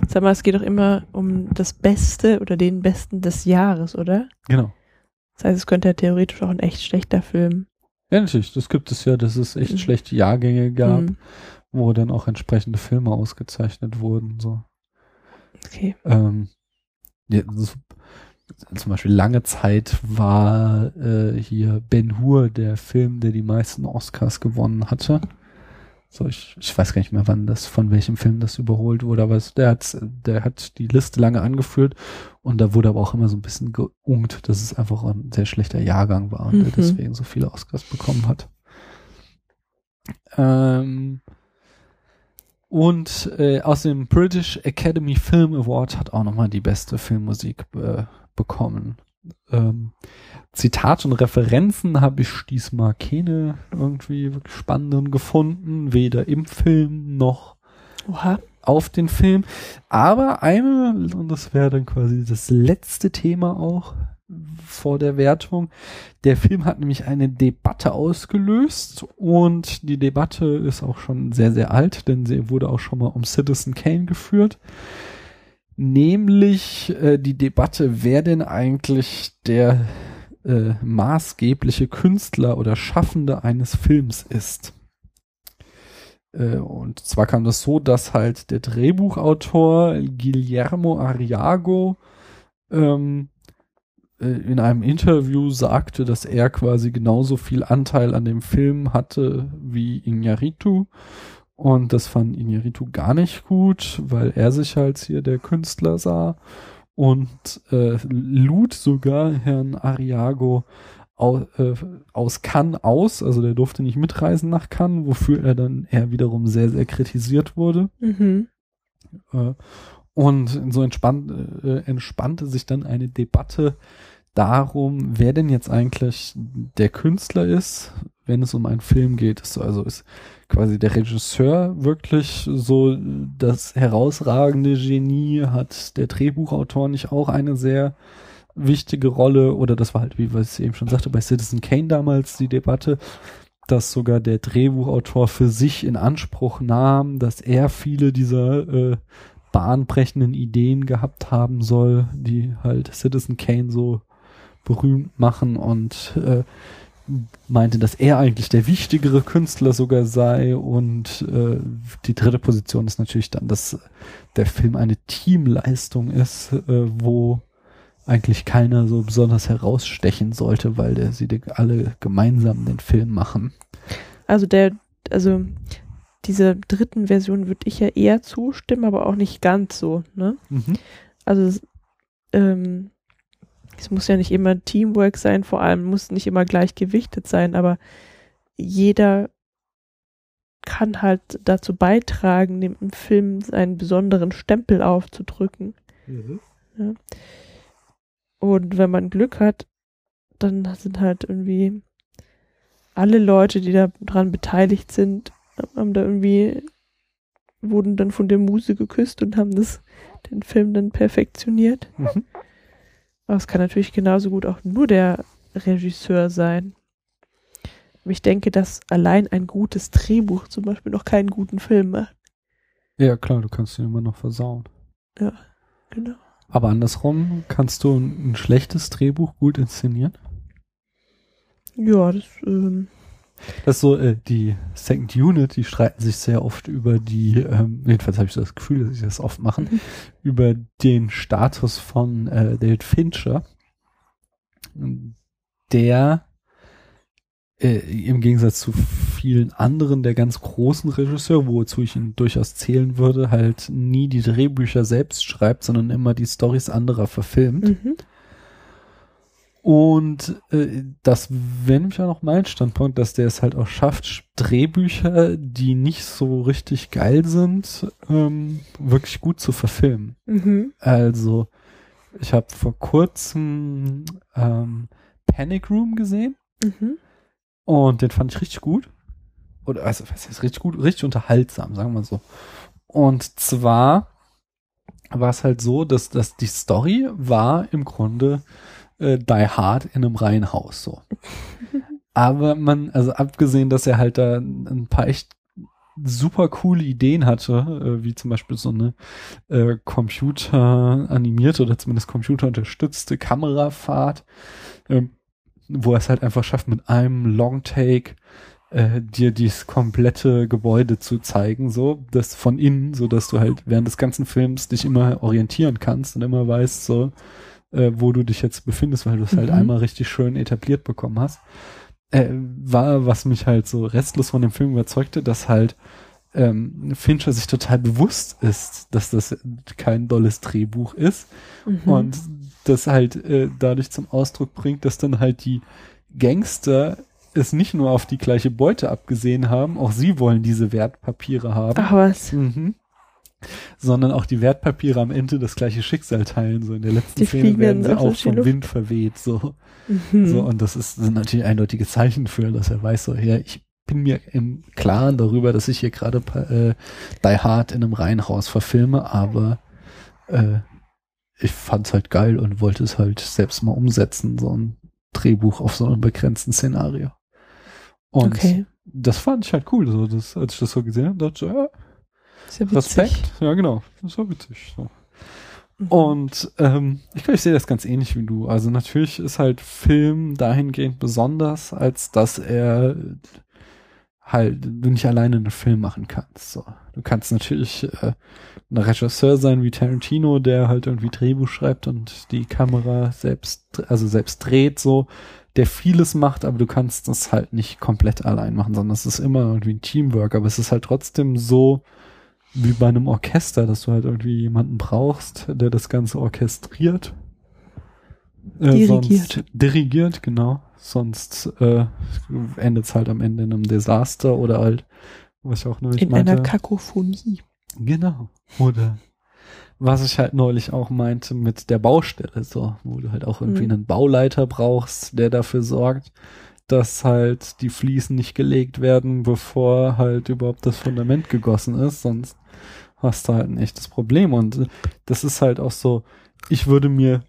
Sag mal, es geht doch immer um das Beste oder den Besten des Jahres, oder? Genau. Das heißt, es könnte ja theoretisch auch ein echt schlechter Film. Ja, natürlich. Das gibt es ja, dass es echt Mhm. schlechte Jahrgänge gab, Mhm. Wo dann auch entsprechende Filme ausgezeichnet wurden. So. Okay. Ähm, ja, so, zum Beispiel lange Zeit war äh, hier Ben Hur der Film, der die meisten Oscars gewonnen hatte. So, ich, ich weiß gar nicht mehr, wann das, von welchem Film das überholt wurde, aber es, der hat, der hat die Liste lange angeführt und da wurde aber auch immer so ein bisschen geungt, dass es einfach ein sehr schlechter Jahrgang war und der Mhm. deswegen so viele Oscars bekommen hat. Ähm, und äh, aus dem British Academy Film Award hat auch nochmal die beste Filmmusik äh, bekommen. Ähm, Zitate und Referenzen habe ich diesmal keine irgendwie spannenden gefunden, weder im Film noch Oha. auf den Film. Aber eine, und das wäre dann quasi das letzte Thema auch vor der Wertung. Der Film hat nämlich eine Debatte ausgelöst und die Debatte ist auch schon sehr, sehr alt, denn sie wurde auch schon mal um Citizen Kane geführt. Nämlich äh, die Debatte, wer denn eigentlich der äh, maßgebliche Künstler oder Schaffende eines Films ist. Äh, und zwar kam das so, dass halt der Drehbuchautor Guillermo Arriago ähm, äh, in einem Interview sagte, dass er quasi genauso viel Anteil an dem Film hatte wie Iñárritu. Und das fand Iñárritu gar nicht gut, weil er sich als hier der Künstler sah und äh, lud sogar Herrn Arriago au, äh, aus Cannes aus, also der durfte nicht mitreisen nach Cannes, wofür er dann eher wiederum sehr, sehr kritisiert wurde. Mhm. Äh, und so entspannt, äh, entspannte sich dann eine Debatte darum, wer denn jetzt eigentlich der Künstler ist, wenn es um einen Film geht. So, Also ist quasi der Regisseur wirklich so das herausragende Genie, hat der Drehbuchautor nicht auch eine sehr wichtige Rolle oder das war halt, wie was ich eben schon sagte, bei Citizen Kane damals die Debatte, dass sogar der Drehbuchautor für sich in Anspruch nahm, dass er viele dieser äh, bahnbrechenden Ideen gehabt haben soll, die halt Citizen Kane so berühmt machen und äh, meinte, dass er eigentlich der wichtigere Künstler sogar sei und äh, die dritte Position ist natürlich dann, dass der Film eine Teamleistung ist, äh, wo eigentlich keiner so besonders herausstechen sollte, weil der, sie alle gemeinsam den Film machen. Also der, also dieser dritten Version würde ich ja eher zustimmen, aber auch nicht ganz so, ne? Mhm. Also es, ähm, es muss ja nicht immer Teamwork sein, vor allem muss nicht immer gleich gewichtet sein, aber jeder kann halt dazu beitragen, dem Film einen besonderen Stempel aufzudrücken. Ja. Und wenn man Glück hat, dann sind halt irgendwie alle Leute, die daran beteiligt sind, haben da irgendwie, wurden dann von der Muse geküsst und haben das, den Film dann perfektioniert. Mhm. Aber es kann natürlich genauso gut auch nur der Regisseur sein. Ich denke, dass allein ein gutes Drehbuch zum Beispiel noch keinen guten Film macht. Ja, klar, du kannst ihn immer noch versauen. Genau. Aber andersrum, kannst du ein, ein schlechtes Drehbuch gut inszenieren? Ja, das, ähm, Das ist so, äh, die Second Unit, die streiten sich sehr oft über die, ähm, jedenfalls habe ich das Gefühl, dass sie das oft machen, Mhm. über den Status von äh, David Fincher, der äh, im Gegensatz zu vielen anderen der ganz großen Regisseure, wozu ich ihn durchaus zählen würde, halt nie die Drehbücher selbst schreibt, sondern immer die Stories anderer verfilmt. mhm. Und äh, das wäre nämlich auch noch mein Standpunkt, dass der es halt auch schafft, Drehbücher, die nicht so richtig geil sind, ähm, wirklich gut zu verfilmen. Mhm. Also, ich habe vor kurzem ähm, Panic Room gesehen Mhm. und den fand ich richtig gut. Oder also, was heißt richtig gut? Richtig unterhaltsam, sagen wir so. Und zwar war es halt so, dass, dass die Story war im Grunde äh, Die Hard in einem Reihenhaus so. Aber man, also abgesehen, dass er halt da ein paar echt super coole Ideen hatte, äh, wie zum Beispiel so eine äh, computeranimierte oder zumindest computerunterstützte Kamerafahrt, ähm, wo er es halt einfach schafft, mit einem Long Take äh, dir dieses komplette Gebäude zu zeigen, so, das von innen, so dass du halt während des ganzen Films dich immer orientieren kannst und immer weißt, so, äh, wo du dich jetzt befindest, weil du es halt Mhm. einmal richtig schön etabliert bekommen hast. Äh, war, was mich halt so restlos von dem Film überzeugte, dass halt ähm, Fincher sich total bewusst ist, dass das kein dolles Drehbuch ist Mhm. und das halt äh, dadurch zum Ausdruck bringt, dass dann halt die Gangster es nicht nur auf die gleiche Beute abgesehen haben, auch sie wollen diese Wertpapiere haben. Ach was. Mhm. Sondern auch die Wertpapiere am Ende das gleiche Schicksal teilen. So in der letzten Die Szene werden sie auch vom Luft. Wind verweht. So. Mhm. so und das ist sind natürlich eindeutige Zeichen für, dass er weiß, so, ja, ich bin mir im Klaren darüber, dass ich hier gerade äh, Die Hard in einem Reihenhaus verfilme, aber äh, ich fand's halt geil und wollte es halt selbst mal umsetzen, so ein Drehbuch auf so einem begrenzten Szenario. Und okay. das fand ich halt cool, so, das, als ich das so gesehen habe, dachte ich ja, Ja witzig. Respekt. Ja, genau. Das war witzig. So. Mhm. Und ähm, ich glaube, ich sehe das ganz ähnlich wie du. Also natürlich ist halt Film dahingehend besonders, als dass er halt du nicht alleine einen Film machen kannst. So. Du kannst natürlich äh, ein Regisseur sein wie Tarantino, der halt irgendwie Drehbuch schreibt und die Kamera selbst, also selbst dreht so, der vieles macht, aber du kannst das halt nicht komplett allein machen, sondern es ist immer irgendwie ein Teamwork, aber es ist halt trotzdem so wie bei einem Orchester, dass du halt irgendwie jemanden brauchst, der das Ganze orchestriert. Äh, Dirigiert. Sonst, dirigiert, genau. Sonst äh, endet es halt am Ende in einem Desaster oder halt, was ich auch neulich In meinte. einer Kakophonie. Genau. Oder was ich halt neulich auch meinte mit der Baustelle, so, wo du halt auch irgendwie Mhm. einen Bauleiter brauchst, der dafür sorgt, dass halt die Fliesen nicht gelegt werden, bevor halt überhaupt das Fundament gegossen ist, sonst hast du halt ein echtes Problem. Und das ist halt auch so, ich würde mir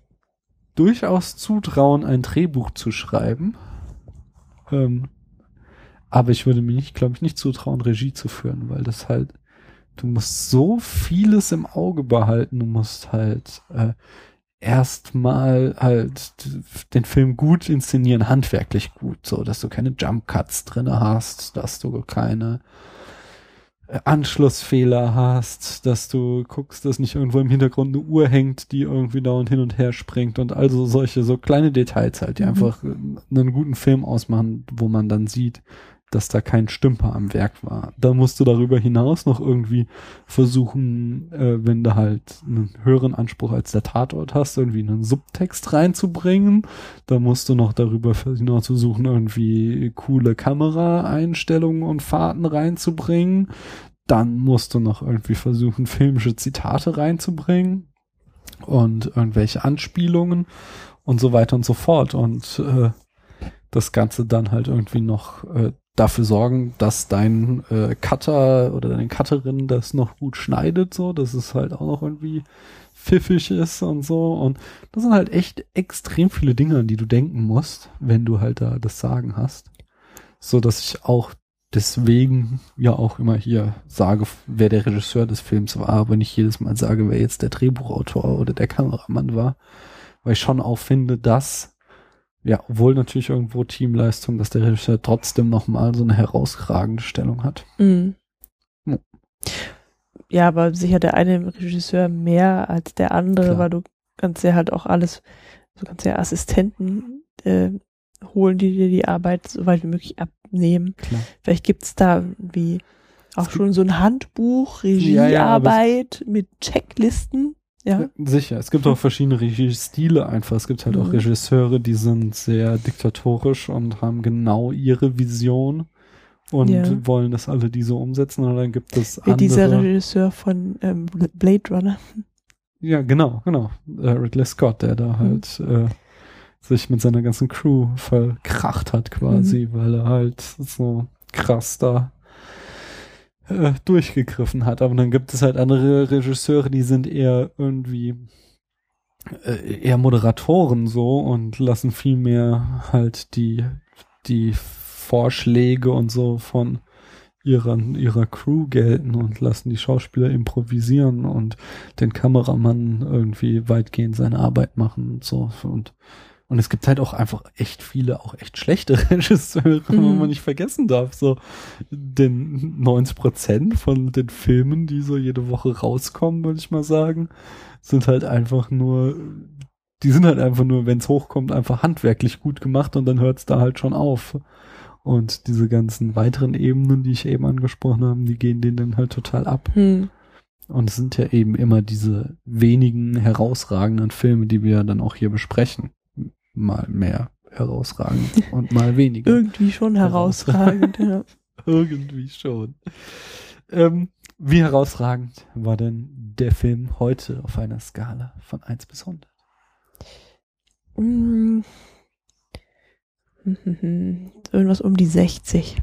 durchaus zutrauen, ein Drehbuch zu schreiben. Ähm, aber ich würde mir nicht, glaube ich, nicht zutrauen, Regie zu führen, weil das halt, du musst so vieles im Auge behalten. Du musst halt äh, erstmal halt den Film gut inszenieren, handwerklich gut, so dass du keine Jump Cuts drinne hast, dass du keine äh, Anschlussfehler hast, dass du guckst, dass nicht irgendwo im Hintergrund eine Uhr hängt, die irgendwie dauernd hin und her springt und also solche so kleine Details halt, die Mhm. einfach äh, einen guten Film ausmachen, wo man dann sieht, dass da kein Stümper am Werk war. Da musst du darüber hinaus noch irgendwie versuchen, äh, wenn du halt einen höheren Anspruch als der Tatort hast, irgendwie einen Subtext reinzubringen. Da musst du noch darüber hinaus versuchen, irgendwie coole Kameraeinstellungen und Fahrten reinzubringen. Dann musst du noch irgendwie versuchen, filmische Zitate reinzubringen und irgendwelche Anspielungen und so weiter und so fort. Und äh, das Ganze dann halt irgendwie noch äh, dafür sorgen, dass dein äh, Cutter oder deine Cutterin das noch gut schneidet, so, dass es halt auch noch irgendwie pfiffig ist und so. Und das sind halt echt extrem viele Dinge, an die du denken musst, wenn du halt da das Sagen hast. So dass ich auch deswegen ja auch immer hier sage, wer der Regisseur des Films war, aber nicht jedes Mal sage, wer jetzt der Drehbuchautor oder der Kameramann war. Weil ich schon auch finde, dass ja, obwohl natürlich irgendwo Teamleistung, dass der Regisseur trotzdem nochmal so eine herausragende Stellung hat. Mhm. Ja. Ja, aber sicher der eine Regisseur mehr als der andere, Klar. weil du kannst ja halt auch alles, du kannst ja Assistenten äh, holen, die dir die Arbeit so weit wie möglich abnehmen. Klar. Vielleicht gibt's da wie auch schon so ein Handbuch, Ja, ja, Regiearbeit mit Checklisten. Ja. Sicher, es gibt auch verschiedene Regiestile einfach. Es gibt halt auch Mhm. Regisseure, die sind sehr diktatorisch und haben genau ihre Vision und Ja. wollen, dass alle die so umsetzen. Und dann gibt es Wie dieser andere. Regisseur von ähm, Blade Runner. Ja, genau, genau. Äh, Ridley Scott, der Mhm. da halt äh, sich mit seiner ganzen Crew verkracht hat quasi, Mhm. weil er halt so krass da äh, durchgegriffen hat. Aber dann gibt es halt andere Regisseure, die sind eher irgendwie äh, eher Moderatoren so und lassen viel mehr halt die die Vorschläge und so von ihrer, ihrer Crew gelten und lassen die Schauspieler improvisieren und den Kameramann irgendwie weitgehend seine Arbeit machen und so. Und, und es gibt halt auch einfach echt viele, auch echt schlechte Regisseure, wo Mhm. man nicht vergessen darf. So, den 90 Prozent von den Filmen, die so jede Woche rauskommen, würde ich mal sagen, sind halt einfach nur, die sind halt einfach nur, wenn es hochkommt, einfach handwerklich gut gemacht und dann hört es da halt schon auf. Und diese ganzen weiteren Ebenen, die ich eben angesprochen habe, die gehen denen dann halt total ab. Hm. Und es sind ja eben immer diese wenigen herausragenden Filme, die wir dann auch hier besprechen. Mal mehr herausragend und mal weniger. Irgendwie schon herausragend. ja. Irgendwie schon. Ähm, Wie herausragend war denn der Film heute auf einer Skala von 1 bis 100? Mm. Irgendwas um die 60.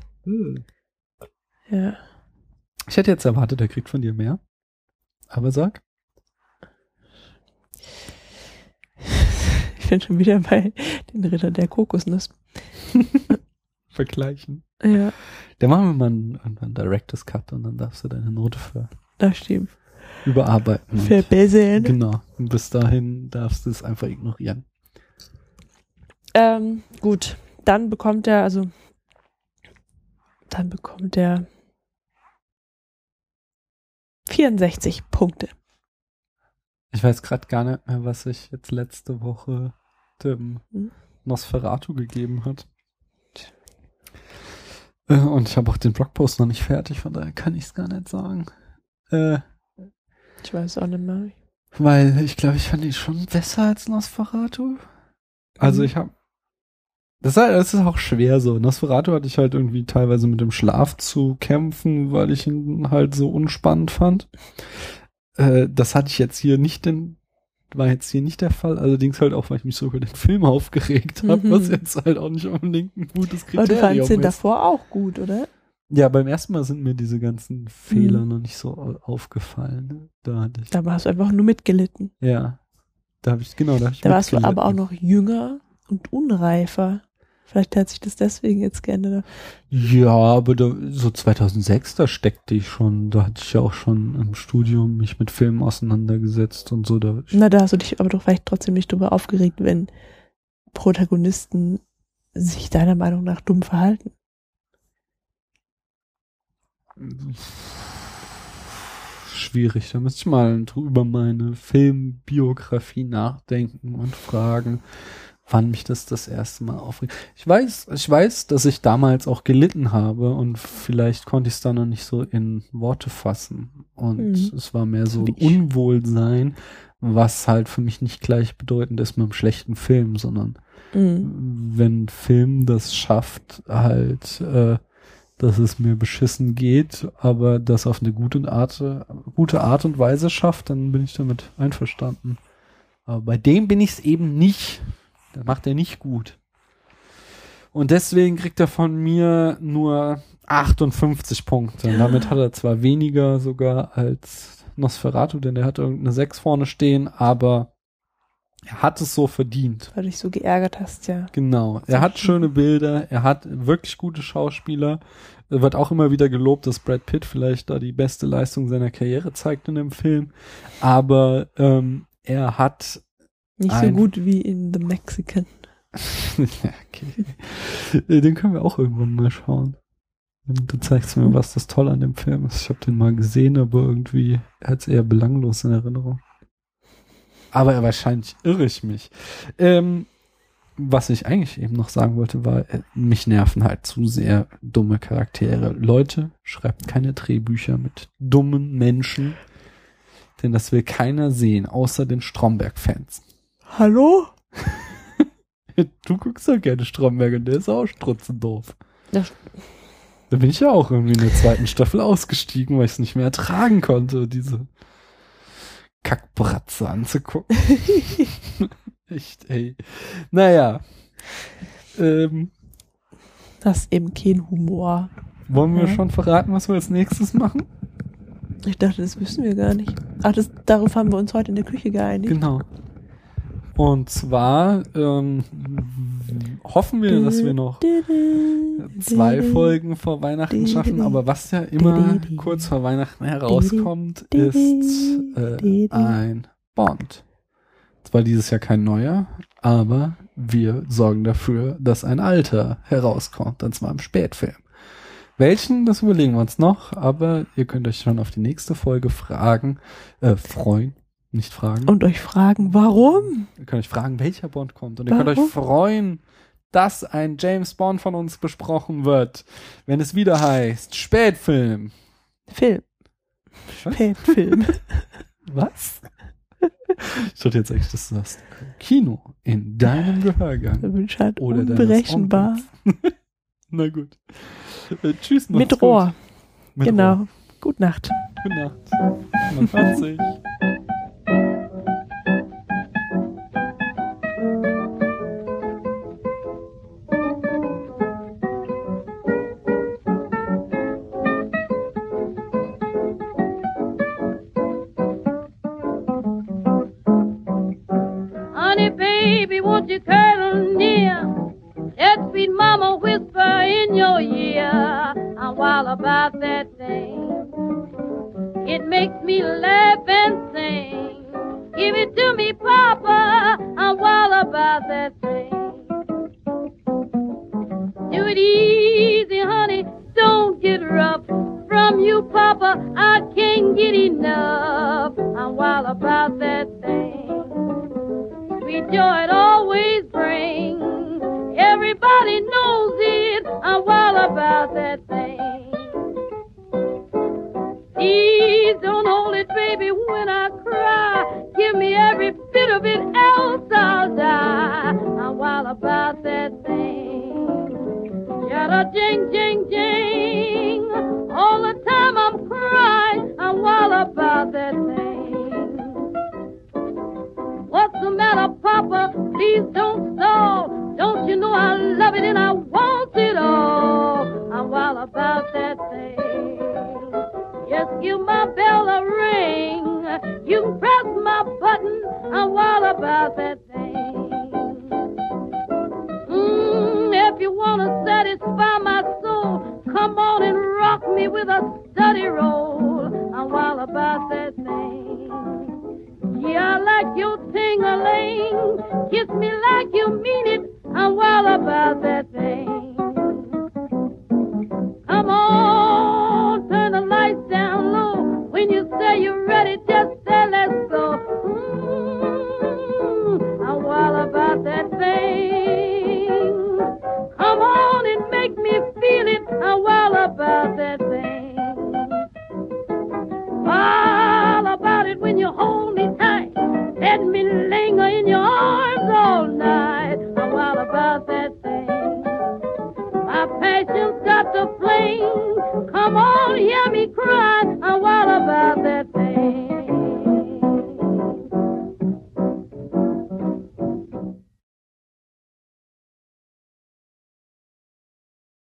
Ja. Ich hätte jetzt erwartet, er kriegt von dir mehr. Aber sag. Ich bin schon wieder bei den Ritter der Kokosnuss. Vergleichen. Ja, Der machen wir mal einen, einen Director's Cut und dann darfst du deine Note für da stimmt. überarbeiten. Verbessern. Genau. Und bis dahin darfst du es einfach ignorieren. Ähm, gut, dann bekommt er, also, dann bekommt er 64 Punkte. Ich weiß gerade gar nicht mehr, was ich jetzt letzte Woche dem Hm? Nosferatu gegeben hat. Äh, und ich habe auch den Blogpost noch nicht fertig, von daher kann ich es gar nicht sagen. Äh, Ich weiß auch nicht mehr. weil ich glaube, ich fand ihn schon besser als Nosferatu. Also Mhm. ich habe das ist, halt, das ist auch schwer so. Nosferatu hatte ich halt irgendwie teilweise mit dem Schlaf zu kämpfen, weil ich ihn halt so unspannend fand. Äh, das hatte ich jetzt hier nicht, denn war jetzt hier nicht der Fall. Allerdings halt auch, weil ich mich so über den Film aufgeregt habe, Mhm. was jetzt halt auch nicht unbedingt ein gutes Aber Kriterium du fandst den ist. davor auch gut, oder? Ja, beim ersten Mal sind mir diese ganzen Fehler Mhm. noch nicht so au- aufgefallen. Da hatte ich, Da hast du einfach nur mitgelitten. ja, da habe ich genau, da habe ich Da warst du aber auch noch jünger und unreifer. Vielleicht hat sich das deswegen jetzt geändert. Ja, aber da, so 2006, da steckte ich schon, da hatte ich ja auch schon im Studium mich mit Filmen auseinandergesetzt und so. Da, Na, da hast du dich aber doch vielleicht trotzdem nicht drüber aufgeregt, wenn Protagonisten sich deiner Meinung nach dumm verhalten. schwierig. Da müsste ich mal drüber meine Filmbiografie nachdenken und fragen, wann mich das das erste Mal aufregt. Ich weiß, ich weiß, dass ich damals auch gelitten habe und vielleicht konnte ich es da noch nicht so in Worte fassen. Und Mhm. es war mehr so. Unwohlsein, was halt für mich nicht gleichbedeutend ist mit einem schlechten Film, sondern Mhm. wenn Film das schafft, halt, äh, dass es mir beschissen geht, aber das auf eine gute Art, gute Art und Weise schafft, dann bin ich damit einverstanden. Aber bei dem bin ich es eben nicht. Das macht er nicht gut. Und deswegen kriegt er von mir nur 58 Punkte. Und damit hat er zwar weniger sogar als Nosferatu, denn der hat irgendeine 6 vorne stehen, aber er hat es so verdient. Weil du dich so geärgert hast, ja. Genau. Er hat schöne Bilder, er hat wirklich gute Schauspieler. Er wird auch immer wieder gelobt, dass Brad Pitt vielleicht da die beste Leistung seiner Karriere zeigt in dem Film. Aber ähm, er hat Nicht so gut wie in The Mexican. okay. Äh, Den können wir auch irgendwann mal schauen. Und Du zeigst mir, was das Tolle an dem Film ist. Ich habe den mal gesehen, aber irgendwie hat es eher belanglos in Erinnerung. Aber wahrscheinlich irre ich mich. Ähm, was ich eigentlich eben noch sagen wollte, war, äh, mich nerven halt zu sehr dumme Charaktere. Leute, schreibt keine Drehbücher mit dummen Menschen, denn das will keiner sehen, außer den Stromberg-Fans. Hallo? Du guckst ja gerne Stromberg und der ist auch strutzendoof. Ja. Da bin ich ja auch irgendwie in der zweiten Staffel ausgestiegen, weil ich es nicht mehr ertragen konnte, diese Kackbratze anzugucken. Echt, ey. Naja. Ähm, Das ist eben kein Humor. wollen wir schon verraten, was wir als nächstes machen? Ich dachte, das wissen wir gar nicht. Ach, das, darauf haben wir uns heute in der Küche geeinigt. Genau. Und zwar ähm, hoffen wir, dass wir noch zwei Folgen vor Weihnachten schaffen, aber was ja immer kurz vor Weihnachten herauskommt, ist äh, ein Bond. Zwar dieses Jahr kein neuer, aber wir sorgen dafür, dass ein alter herauskommt, und zwar im Spätfilm. Welchen, das überlegen wir uns noch, aber ihr könnt euch schon auf die nächste Folge fragen, äh, freuen, nicht fragen. Und euch fragen, warum? Ihr könnt euch fragen, welcher Bond kommt. Und ihr könnt Warum? euch freuen, dass ein James Bond von uns besprochen wird, wenn es wieder heißt Spätfilm. Film. Was? Spätfilm. Was? Ich dachte jetzt echt, dass du sagst Kino in deinem Gehörgang. Der Wunsch halt Oder unberechenbar. Na gut. Äh, tschüss. Mit. Rohr. Mit genau. Rohr. Gute Nacht. Gute Nacht. Man